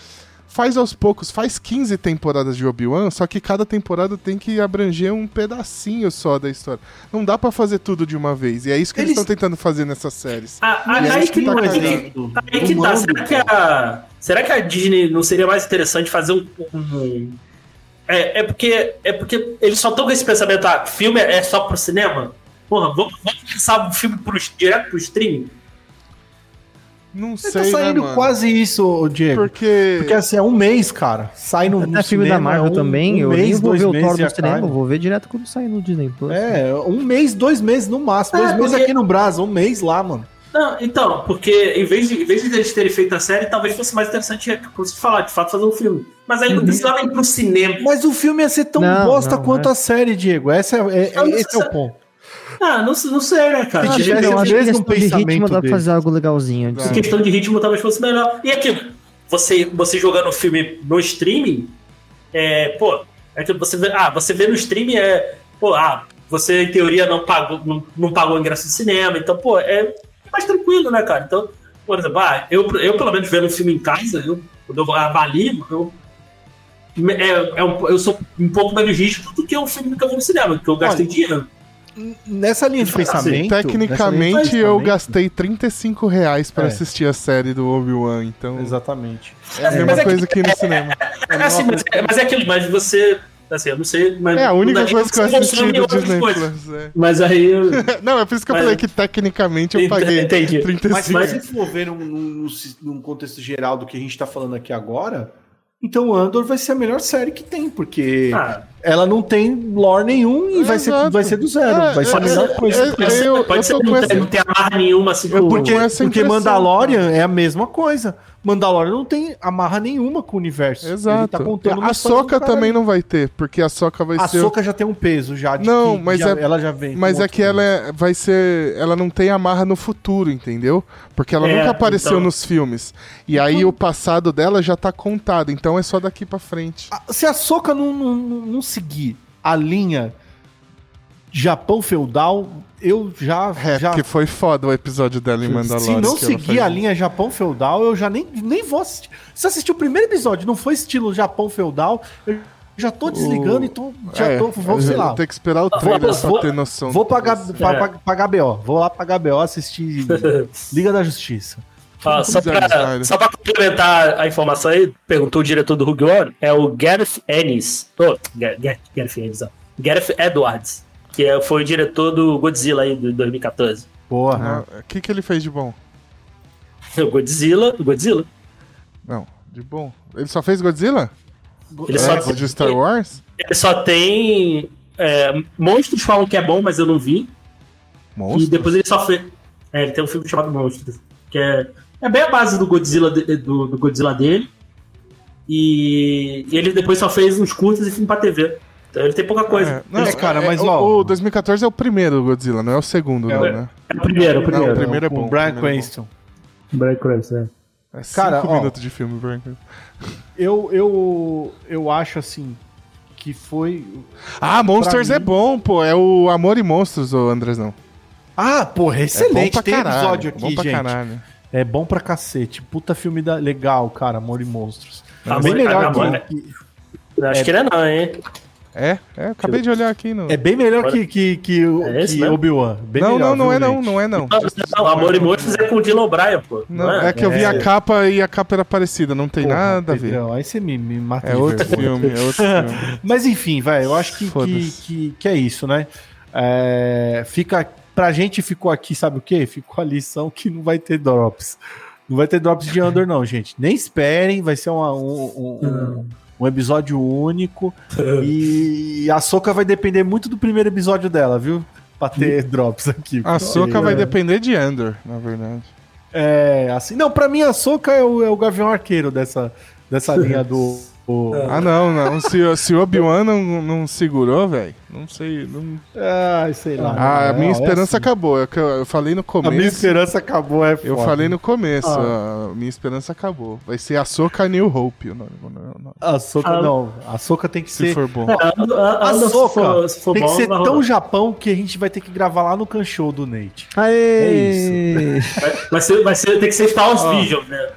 faz aos poucos, faz 15 temporadas de Obi-Wan, só que cada temporada tem que abranger um pedacinho só da história. Não dá para fazer tudo de uma vez. E é isso que eles estão tentando fazer nessas séries. Ah, aí, que, tá, aí que tá. Será que, a, será que a Disney não seria mais interessante fazer um. um é, é, porque, é porque eles só estão com esse pensamento: ah, filme é só pro cinema? Porra, vamos, vamos pensar um filme pro, direto pro streaming? Não sei, tá saindo né, quase isso, Diego. Porque... Porque assim, é um mês, cara. Sai no, no filme da Marvel é um, também. Um eu mês, nem vou ver o Thor no cinema, vou ver direto quando sair no Disney Plus. É, um mês, dois meses no máximo. É, dois meses aqui no Brasil, um mês lá, mano. Não, então, porque em vez, de, em vez de eles terem feito a série, talvez fosse mais interessante, como você falar, de fato, fazer um filme. Mas aí não uhum. precisava ir pro cinema. Mas o filme ia ser tão não, bosta não, quanto é. a série, Diego. Essa é, é, é esse é o ponto. Ah, não, não sei, né, cara? Se tivesse eu acho que pensamento de ritmo dá pra fazer algo legalzinho. Em questão de ritmo talvez fosse melhor. E aqui, você, você jogando o filme no streaming, é, pô, é que você vê, ah, você vê no streaming, é, pô, ah, você em teoria não pagou, não, não pagou o ingresso do cinema, então, pô, é mais tranquilo, né, cara? Então, por exemplo, ah, eu, eu pelo menos vendo o filme em casa, eu, quando eu avalio, eu é, é um- eu sou um pouco menos rígido do que o filme que eu vou no cinema, porque eu gastei Olha, dinheiro. Nessa linha de pensamento. nessa linha de Tecnicamente, eu gastei 35 reais pra É. assistir a série do Obi-Wan, então Exatamente. é a mesma Mas é coisa que ir no cinema. É, assim, mas, é, mas é aquilo, mas você. Assim, eu não sei. Mas É a única coisa que eu assisti do Disney. Plus. é. Mas aí. eu- (laughs) Não, é por isso que eu Mas- falei que tecnicamente eu paguei Entendi. 35 Mas se Mas- você for ver num, num- num contexto geral do que a gente tá falando aqui agora, então Andor vai ser a melhor série que tem, porque Ah, ela não tem lore nenhum e vai ser, vai ser do zero. É, vai ser a é, melhor é, coisa. é, pode ser, eu- pode eu ser não, essa- não tenha amarra nenhuma, assim, Eu Porque, porque Mandalorian é a mesma coisa. Mandalorian não tem amarra nenhuma com o universo. Ele Exato. tá contando uma a Soca cara também não vai ter, porque a Soca vai A ser. Soca já tem um peso já. de Não, que mas já- é- ela já vem. Mas é que ela peso. é- vai ser. Ela não tem amarra no futuro, entendeu? Porque ela É, nunca apareceu então. nos filmes. E aí o passado dela já tá contado, então é só daqui pra frente. A- Se a Soca não, não, não- não seguir a linha Japão feudal, eu já. É, já porque foi foda o episódio dela em se Mandalorian. não que ela seguir a linha Japão feudal, eu já nem, nem vou assistir. Se assistir o primeiro episódio não foi estilo Japão feudal, eu já tô desligando e tô, já É, tô, vou, sei lá. Tem que esperar o trailer vou- pra ter noção. Vou pagar, É. pa- pagar BO. Vou lá pagar BO assistir (laughs) Liga da Justiça. Ó, só, Zero, pra, só pra complementar a informação aí, perguntou o diretor do Rogue One, é o Gareth Ennis. Oh, Gar- Gar- Gareth Ennis, ó. Gareth Edwards, que é- foi o diretor do Godzilla aí, de 2014. Porra. Ah, O que, que ele fez de bom? (laughs) O Godzilla, o Godzilla. Não, de bom. Ele só fez Godzilla? Ele É, só o de Star Wars? Ele só tem. é, monstros falam que é bom, mas eu não vi. E Monstros? depois ele só fez. É, ele tem um filme chamado Monstros. Que é, é bem a base do Godzilla, de- do, do Godzilla dele. E, e ele depois só fez uns curtas e filme pra TV. Então ele tem pouca coisa. É, não, Mas, cara, é, mas, o, ó- o 2014 é o primeiro Godzilla, não é o segundo, É não, o- né? É o primeiro, o primeiro. Não, o primeiro é bom. o Brian é bom. Cranston. Brian Cranston, é. É cinco Cara, ó. minutos de filme, Brian. Eu, eu, eu acho assim que foi. Ah, Monsters mim- é bom, pô. É o Amor e Monstros, ô Andres, não. Ah, porra, É bom excelente. pra Tem caralho, episódio bom aqui, pra gente. caralho. É bom pra cacete. Puta filme da... legal, cara. Amor e Monstros. Amor- bem melhor Amor- que, Eu Acho É. que ele é não, hein? É, é, acabei de olhar aqui no... É bem melhor que, que, que, o- É que mesmo? Obi-Wan. Bem Não, melhor, não, não é não, não é não. Não, não, Amor e Monstros é com o Dylan O'Brien, pô. Não, é que eu vi É. a capa e a capa era parecida, não tem Porra, nada a ver. Pedrão, Aí você me, me mata É de outro vergonha. filme, é outro (laughs) filme. Mas enfim, velho, eu acho que, que, que, que é isso, né? É, fica, pra gente ficou aqui, sabe o quê? Ficou a lição que não vai ter drops. Não vai ter drops de Under, não, gente. Nem esperem, vai ser uma- um, um- um- um episódio único. (laughs) e a Soca vai depender muito do primeiro episódio dela, viu? Pra ter drops aqui. A Soca vai depender de Andor, na verdade. É, assim. Não, pra mim a Soca é o, é o Gavião Arqueiro dessa, dessa (laughs) linha do. O- Ah, não, não. Se, se o Obi-Wan não, não segurou, velho, não sei. Não... Ai, sei lá. Ah, a Não, minha é esperança assim. acabou. É Eu, eu falei no A começo. minha esperança acabou, é Eu foda. falei no começo, Ah. a minha esperança acabou. Vai ser a Soca New Hope o nome. o nome, A Soca, Ah. não. A Soca tem que Se ser. for bom. A A Soca se for tem que ser vai tão rolar. Japão que a gente vai ter que gravar lá no Canchou do Nate. Aê! (laughs) Vai ser, vai ser, tem que ser Star Wars Vision, né?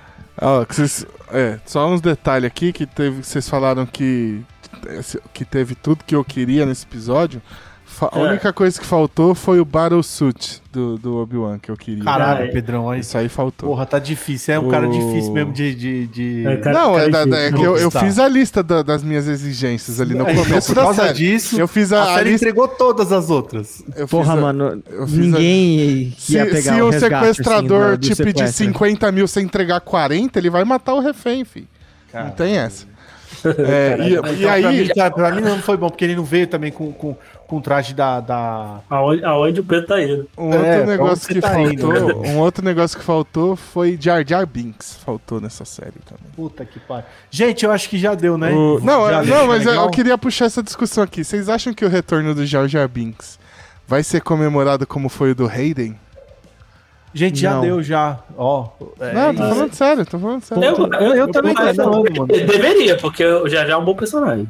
Ó, que vocês- é, só uns detalhes aqui que teve, vocês falaram que que teve tudo que eu queria nesse episódio. Fa- A É. única coisa que faltou foi o Battle Suit do, do Obi-Wan que eu queria. Caralho. Pedrão, aí. Isso aí faltou. Porra, tá difícil. É um cara O- difícil mesmo de. de, de... É, cara, Não, é, cara, da- da- é que eu, eu fiz a lista da- das minhas exigências ali no É, começo por da causa série. disso, eu fiz a, a, a série lista. entregou todas as outras. eu fiz Porra, a- mano, eu fiz a- ninguém Se, ia pegar se o um resgate, sequestrador assim, do- do te pedir sequestro. 50 mil sem entregar 40, ele vai matar o refém, fi. Não tem essa. É, (laughs) e, e Então, pra, mim, aí, tá, pra mim (laughs) não foi bom, porque ele não veio também com, com, com o traje da. da... Aonde, aonde o Pedro tá indo? um É, outro onde negócio que tá faltou, indo, né? um outro negócio que faltou foi Jar Jar Binks, faltou nessa série também. Puta que pariu. Gente, eu acho que já deu, né? O- não, Já é- deu, não, tá mas legal? eu queria puxar essa discussão aqui. Vocês acham que o retorno do Jar Jar Binks vai ser comemorado como foi o do Hayden? Gente, já Não. deu, já. Ó. é não, tô isso. falando sério, tô falando sério. Eu, eu, eu também tô falando, mano. Deveria, porque o já já é um bom personagem.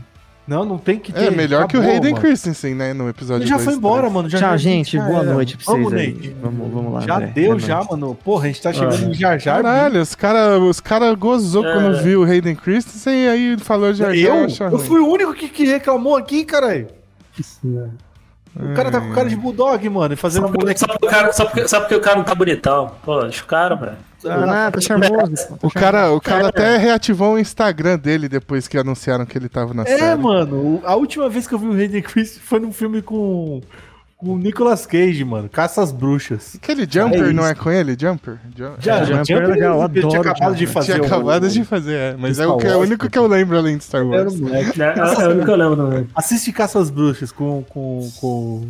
Não, não tem que ter. É melhor que o Hayden mano. Christensen, né? No episódio Ele já dois foi embora, três. mano. Já, Tchau, gente. já Boa era. noite pra Vamos, vocês aí. Vamos, vamos lá. Já André. deu, É já, nóis. mano. Porra, a gente tá chegando Ah. em Jar Jar. Caralho, os caras os cara gozou É. quando viu o Hayden Christensen e aí falou Jar Jar. eu, eu fui o único que, que reclamou aqui, caralho. O cara tá com cara de bulldog, mano, e fazendo Só moleque. só, porque o cara, só, porque, só porque o cara não tá bonitão. Pô, deixa o cara, velho. Ah, tá charmoso. O cara, o cara até reativou o Instagram dele depois que anunciaram que ele tava na É, série. mano, o- a última vez que eu vi o Hayden Christensen foi num filme com, com o Nicolas Cage, mano. Caça às bruxas. Aquele Jumper É não é com ele? Jumper? Já, É, já Jumper tinha, é legal, tinha adoro acabado de fazer Tinha o- acabado de fazer, é. Mas é o, que, é o único que eu lembro além de Star Wars. É, é, é o único que eu lembro também. Assiste Caça às Bruxas com, com, com,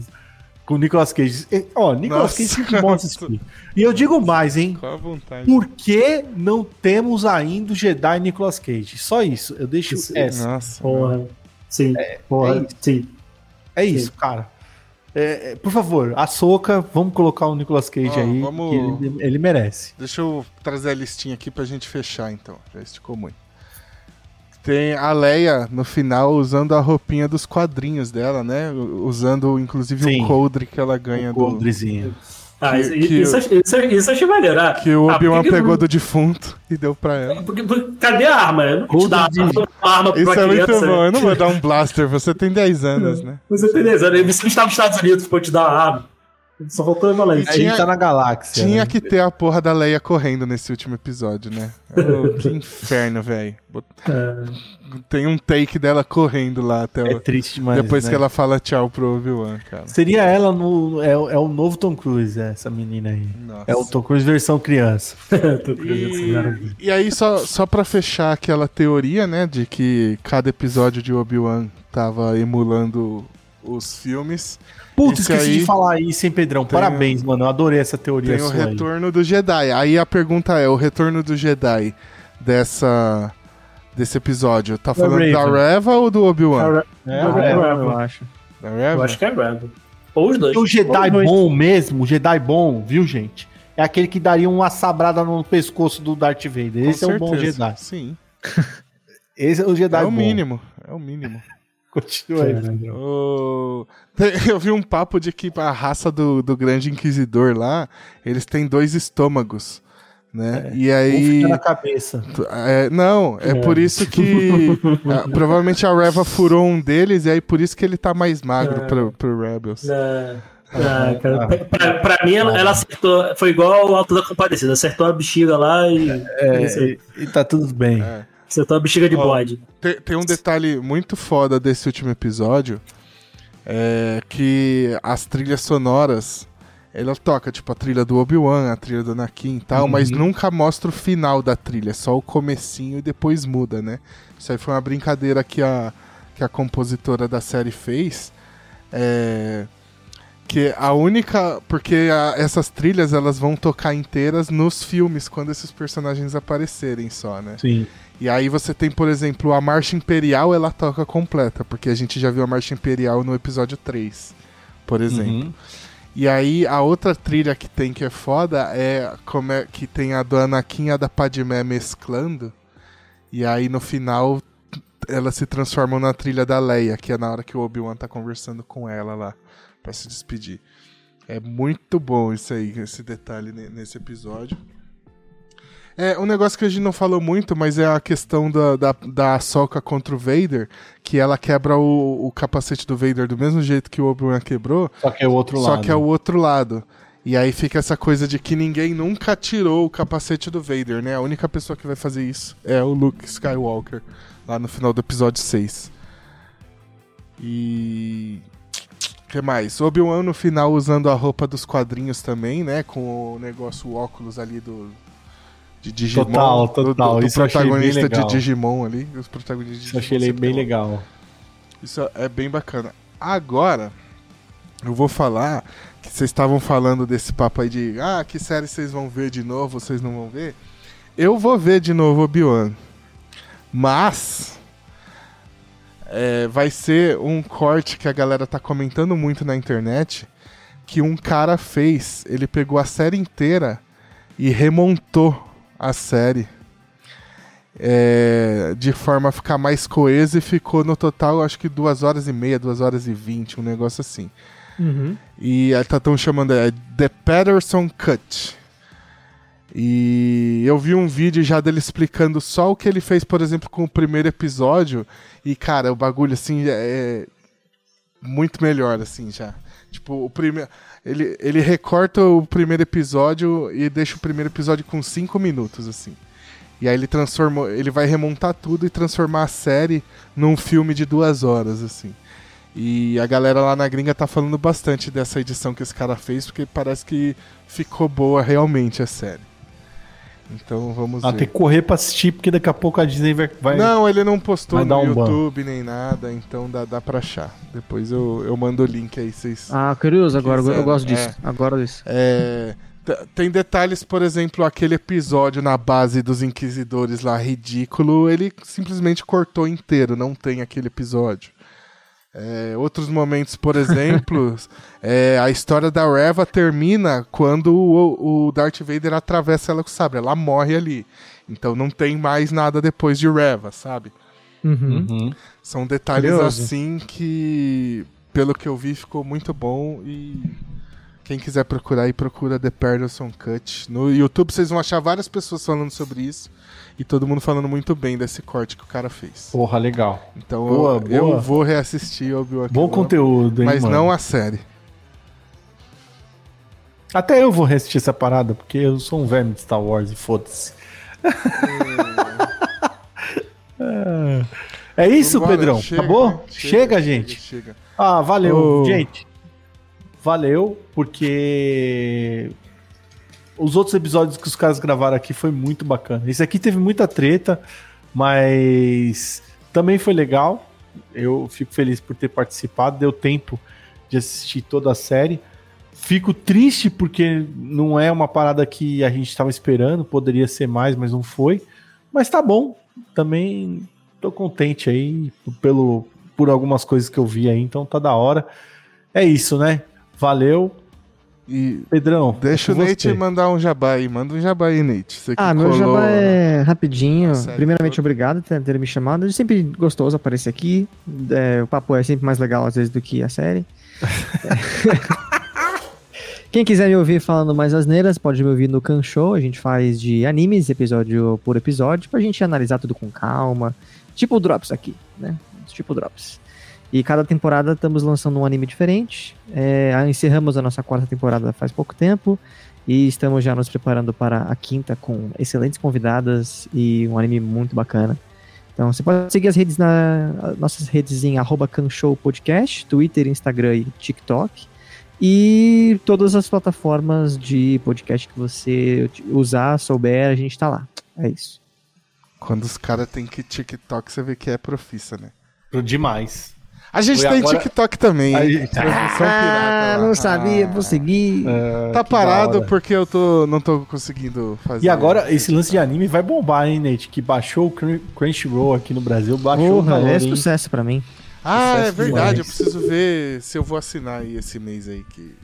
com o Nicolas Cage. Ó, Nicolas Nossa. Cage sempre bom assistir. E eu digo mais, hein? Com a vontade. Por que não temos ainda o Jedi Nicolas Cage? Só isso. Eu deixo Isso- essa. Nossa. Porra. Sim. Porra, é isso. sim. É isso, cara. É, é, por favor, a soca, vamos colocar o Nicolas Cage Ó, aí. vamos- ele, ele merece. Deixa eu trazer a listinha aqui pra gente fechar, então. Já esticou muito. Tem a Leia no final usando a roupinha dos quadrinhos dela, né? Usando inclusive o coldre que ela ganha O do. Coldrezinho. Ah, Que- isso, que- isso, isso, isso eu achei maneiro. Ah, Que o ah, Obi-Wan que pegou não- do defunto e deu pra ela. Porque, porque- cadê a arma? Eu não vou te dar uma arma pra Isso é criança. muito bom. né? Eu não vou dar um blaster, você tem 10 anos, né? Você tem 10 anos. Você estava nos Estados Unidos pra eu te dar uma arma. Só faltou evalente. A Tinha- gente tá na galáxia. Tinha né? que ter a porra da Leia correndo nesse último episódio, né? Oh, (laughs) que inferno, velho. Bot- Tem um take dela correndo lá até É o... triste demais. depois né? que ela fala tchau pro Obi-Wan, cara. Seria ela no. É, o- é o novo Tom Cruise, é, essa menina aí. Nossa. É o Tom Cruise versão criança. (laughs) Maravilha. E, e aí, só, só pra fechar aquela teoria, né, de que cada episódio de Obi-Wan tava emulando os filmes, Putz, Esse esqueci aí de falar isso, hein, Pedrão? tem Parabéns, mano. Eu adorei essa teoria tem o sua aí. retorno do Jedi. Aí a pergunta é, o retorno do Jedi dessa... Desse episódio, tá falando da Raven. Reva ou do Obi-Wan? É, Eu- é. eu- eu acho. Da Eu Reva? acho que é Rebel. Ou os dois. E o Jedi dois. bom mesmo, o Jedi bom, viu, gente? É aquele que daria uma sabrada no pescoço do Darth Vader. Com Esse é um bom certeza. Jedi. Sim, (laughs) Esse é o Jedi é o bom. mínimo, é o mínimo. Continua aí. O- (laughs) Eu vi um papo de que a raça do, do grande inquisidor lá, eles têm dois estômagos, né? e Um aí... na cabeça. É, não, é, por isso que (laughs) ah, provavelmente a Reva furou um deles e aí por isso que ele tá mais magro É. pro, pro Rebels. É, é, cara, pra, mim, ela, ela acertou. Foi igual o Alto da Compadecida. Acertou a bexiga lá e. É, e, e tá tudo bem. Acertou a bexiga de Ó, bode. Tem, tem um detalhe muito foda desse último episódio, é que as trilhas sonoras, ela toca tipo a trilha do Obi-Wan, a trilha do Anakin e tal, mas nunca mostra o final da trilha, só o comecinho e depois muda, né? Isso aí foi uma brincadeira que a, que a compositora da série fez, é, que a única, porque a- essas trilhas elas vão tocar inteiras nos filmes quando esses personagens aparecerem só, né? Sim. E aí você tem, por exemplo, a Marcha Imperial, ela toca completa, porque a gente já viu a Marcha Imperial no episódio 3, por exemplo. Uhum. E aí a outra trilha que tem que é foda é como é que tem a do Anakin e a da Padmé mesclando. E aí no final elas se transformam na trilha da Leia, que é na hora que o Obi-Wan tá conversando com ela lá pra se despedir. É muito bom isso aí, esse detalhe ne- nesse episódio. É, um negócio que a gente não falou muito, mas é a questão da, da, da Ahsoka contra o Vader, que ela quebra o, o capacete do Vader do mesmo jeito que o Obi-Wan quebrou, Só que é o outro só lado. que é o outro lado. E aí fica essa coisa de que ninguém nunca tirou o capacete do Vader, né? A única pessoa que vai fazer isso é o Luke Skywalker, lá no final do episódio 6. E. O que mais? Obi-Wan no final usando a roupa dos quadrinhos também, né? Com o negócio, o óculos ali do. De Digimon. Total, total. Do, do Isso protagonista de. Digimon ali. Os protagonistas de Isso eu achei bem legal. isso é bem bacana. Agora, eu vou falar que vocês estavam falando desse papo aí de ah, que série vocês vão ver de novo, vocês não vão ver. Eu vou ver de novo Obi-Wan. Mas é, vai ser um corte que a galera tá comentando muito na internet que um cara fez. Ele pegou a série inteira e remontou a série. é, de forma a ficar mais coesa e ficou no total, acho que duas horas e meia, duas horas e vinte, um negócio assim. Uhum. E estão chamando é The Patterson Cut. E eu vi um vídeo já dele explicando só o que ele fez, por exemplo, com o primeiro episódio. E, cara, o bagulho, assim, é muito melhor, assim, já. Tipo, o primeiro. Ele, ele recorta o primeiro episódio e deixa o primeiro episódio com cinco minutos, assim. E aí ele transformou. Ele vai remontar tudo e transformar a série num filme de duas horas, assim. E a galera lá na gringa tá falando bastante dessa edição que esse cara fez, porque parece que ficou boa realmente a série. Então vamos Ah, ver. tem que correr pra assistir, porque daqui a pouco a Disney vai. Não, ele não postou no um ban. YouTube nem nada, então dá, dá pra achar. Depois eu, eu mando o link aí, vocês. Ah, curioso agora, eu Quiser, gosto disso. é. Agora disso. É, tem detalhes, por exemplo, aquele episódio na base dos Inquisidores lá, ridículo, ele simplesmente cortou inteiro, não tem aquele episódio. É, outros momentos, por exemplo, (laughs) é, a história da Reva termina quando o, o Darth Vader atravessa ela com o sabre. Ela morre ali. Então não tem mais nada depois de Reva, sabe? Uhum. Uhum. São detalhes Curioso. assim que, pelo que eu vi, ficou muito bom e quem quiser procurar aí, procura The Patterson Cut. No YouTube vocês vão achar várias pessoas falando sobre isso e todo mundo falando muito bem desse corte que o cara fez. Porra, legal. Então Boa, eu, boa. eu vou reassistir Obi-Wan Bom Kenobi, conteúdo, hein, mas mano? não a série. Até eu vou reassistir essa parada, porque eu sou um verme de Star Wars e foda-se. (laughs) é isso, Vambora, Pedrão? chega, Acabou? Chega, gente. chega. Ah, valeu, Ô. gente. Valeu, porque os outros episódios que os caras gravaram aqui foi muito bacana. Esse aqui teve muita treta, mas também foi legal. Eu fico feliz por ter participado, deu tempo de assistir toda a série. Fico triste porque não é uma parada que a gente estava esperando, poderia ser mais, mas não foi. Mas tá bom, também tô contente aí pelo, por algumas coisas que eu vi aí, então tá da hora. É isso, né? Valeu. E Pedrão, deixa é o Nate você. mandar um jabá aí. Manda um jabá aí, Nate. Você Ah, meu colou jabá na- é rapidinho. Primeiramente, toda. obrigado por ter me chamado. É sempre gostoso aparecer aqui. É, o papo é sempre mais legal, às vezes, do que a série. (laughs) Quem quiser me ouvir falando mais asneiras, pode me ouvir no Kan Show. A gente faz de animes, episódio por episódio, pra gente analisar tudo com calma. Tipo o Drops aqui, né? Tipo o Drops. E cada temporada estamos lançando um anime diferente. É, encerramos a nossa quarta temporada faz pouco tempo. E estamos já nos preparando para a quinta com excelentes convidadas e um anime muito bacana. Então você pode seguir as redes na as nossas redes em arroba Podcast, Twitter, Instagram e TikTok. E todas as plataformas de podcast que você usar, souber, a gente tá lá. É isso. Quando os caras têm que TikTok, você vê que é profissa, né? Demais. A gente Foi tem agora- TikTok também? Aí- (laughs) Ah, não sabia, Ah. vou seguir. Tá parado porque eu tô, não tô conseguindo fazer. E agora, esse lance de anime vai bombar, hein, Nate? Que baixou o Crun- Crunchyroll aqui no Brasil, baixou o Porra, valor, é sucesso pra mim. Ah, é Sucesso verdade. demais. Eu preciso ver se eu vou assinar aí esse mês aí. Que...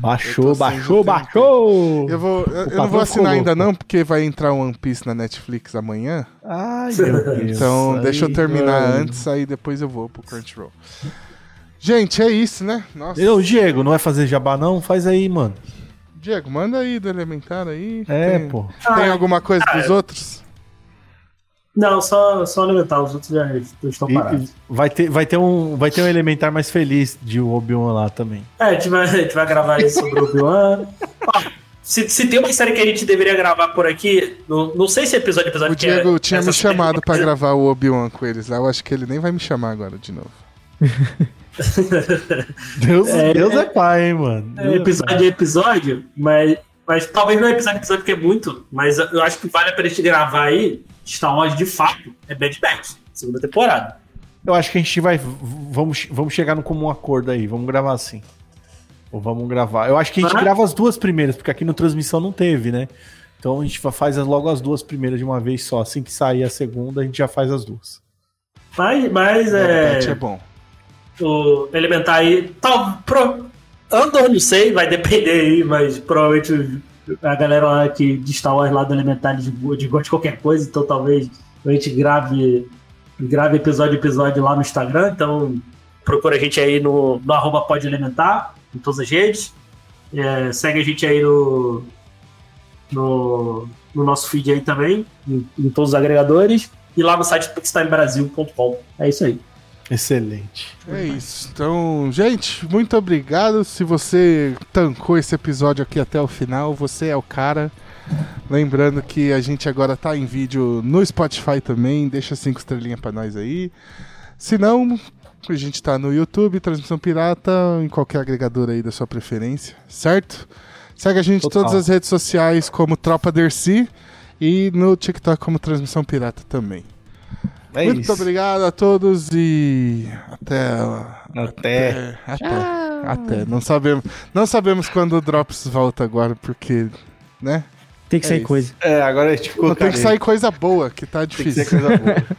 Baixou, baixou, baixou! Eu, vou, eu, eu não vou assinar ainda não, porque vai entrar One Piece na Netflix amanhã. Ai, meu (laughs) Deus. Então Aí, deixa eu terminar mano. antes, aí depois eu vou pro Crunchyroll. Gente, é isso, né? Nossa. Eu, Diego, não vai fazer jabá não? Faz aí, mano. Diego, manda aí do Elementar aí. É, tem, pô. Tem alguma coisa dos outros? Não, só, só alimentar, os outros já estão parados. vai, ter, vai, ter um, vai ter um elementar mais feliz de Obi-Wan lá também. É, a gente vai, a gente vai gravar aí sobre o Obi-Wan. (laughs) Ó, se, se tem uma série que a gente deveria gravar por aqui, não, não sei se é episódio episódio O que é- Diego tinha essa me chamado pra gravar o Obi-Wan com eles lá. Eu acho que ele nem vai me chamar agora de novo. (laughs) Deus É, Deus é, é- pai, hein, mano. É, episódio é episódio, mas, mas talvez não é episódio episódio porque é muito, mas eu acho que vale a pena a gente gravar aí. Star Wars de fato é Bad Batch, segunda temporada. Eu acho que a gente vai. Vamos, vamos chegar no comum acordo aí. Vamos gravar assim. Ou vamos gravar. Eu acho que a gente Ah. grava as duas primeiras, porque aqui no transmissão não teve, né? Então a gente fa- faz logo as duas primeiras de uma vez só. Assim que sair a segunda, a gente já faz as duas. Mas, mas É, é, é bom. o Elementar aí. Tal, pro, Andor, não sei, vai depender aí, mas provavelmente a galera lá que de Star Wars lá do de, gosta de qualquer coisa, então talvez a gente grave, grave episódio episódio lá no Instagram. Então procura a gente aí no, no arroba pode em todas as redes. É, segue a gente aí no, no, no nosso feed aí também, em, em todos os agregadores. E lá no site pixtimebrasil.com. É isso aí. Excelente. É isso. Então, gente, muito obrigado. Se você tancou esse episódio aqui até o final, você é o cara. Lembrando que a gente agora tá em vídeo no Spotify também. Deixa cinco estrelinhas pra nós aí. Se não, a gente tá no YouTube, Transmissão Pirata, em qualquer agregador aí da sua preferência, certo? Segue a gente em todas as redes sociais como Tropa Dercy e no TikTok como Transmissão Pirata também. É Muito isso. obrigado a todos e até Até. até até, até. Não sabemos, não sabemos quando o Drops volta agora porque, né? Tem que É sair isso. coisa. É, agora a gente ficou tem que sair coisa boa, que tá Tem que difícil. ser coisa boa. (laughs)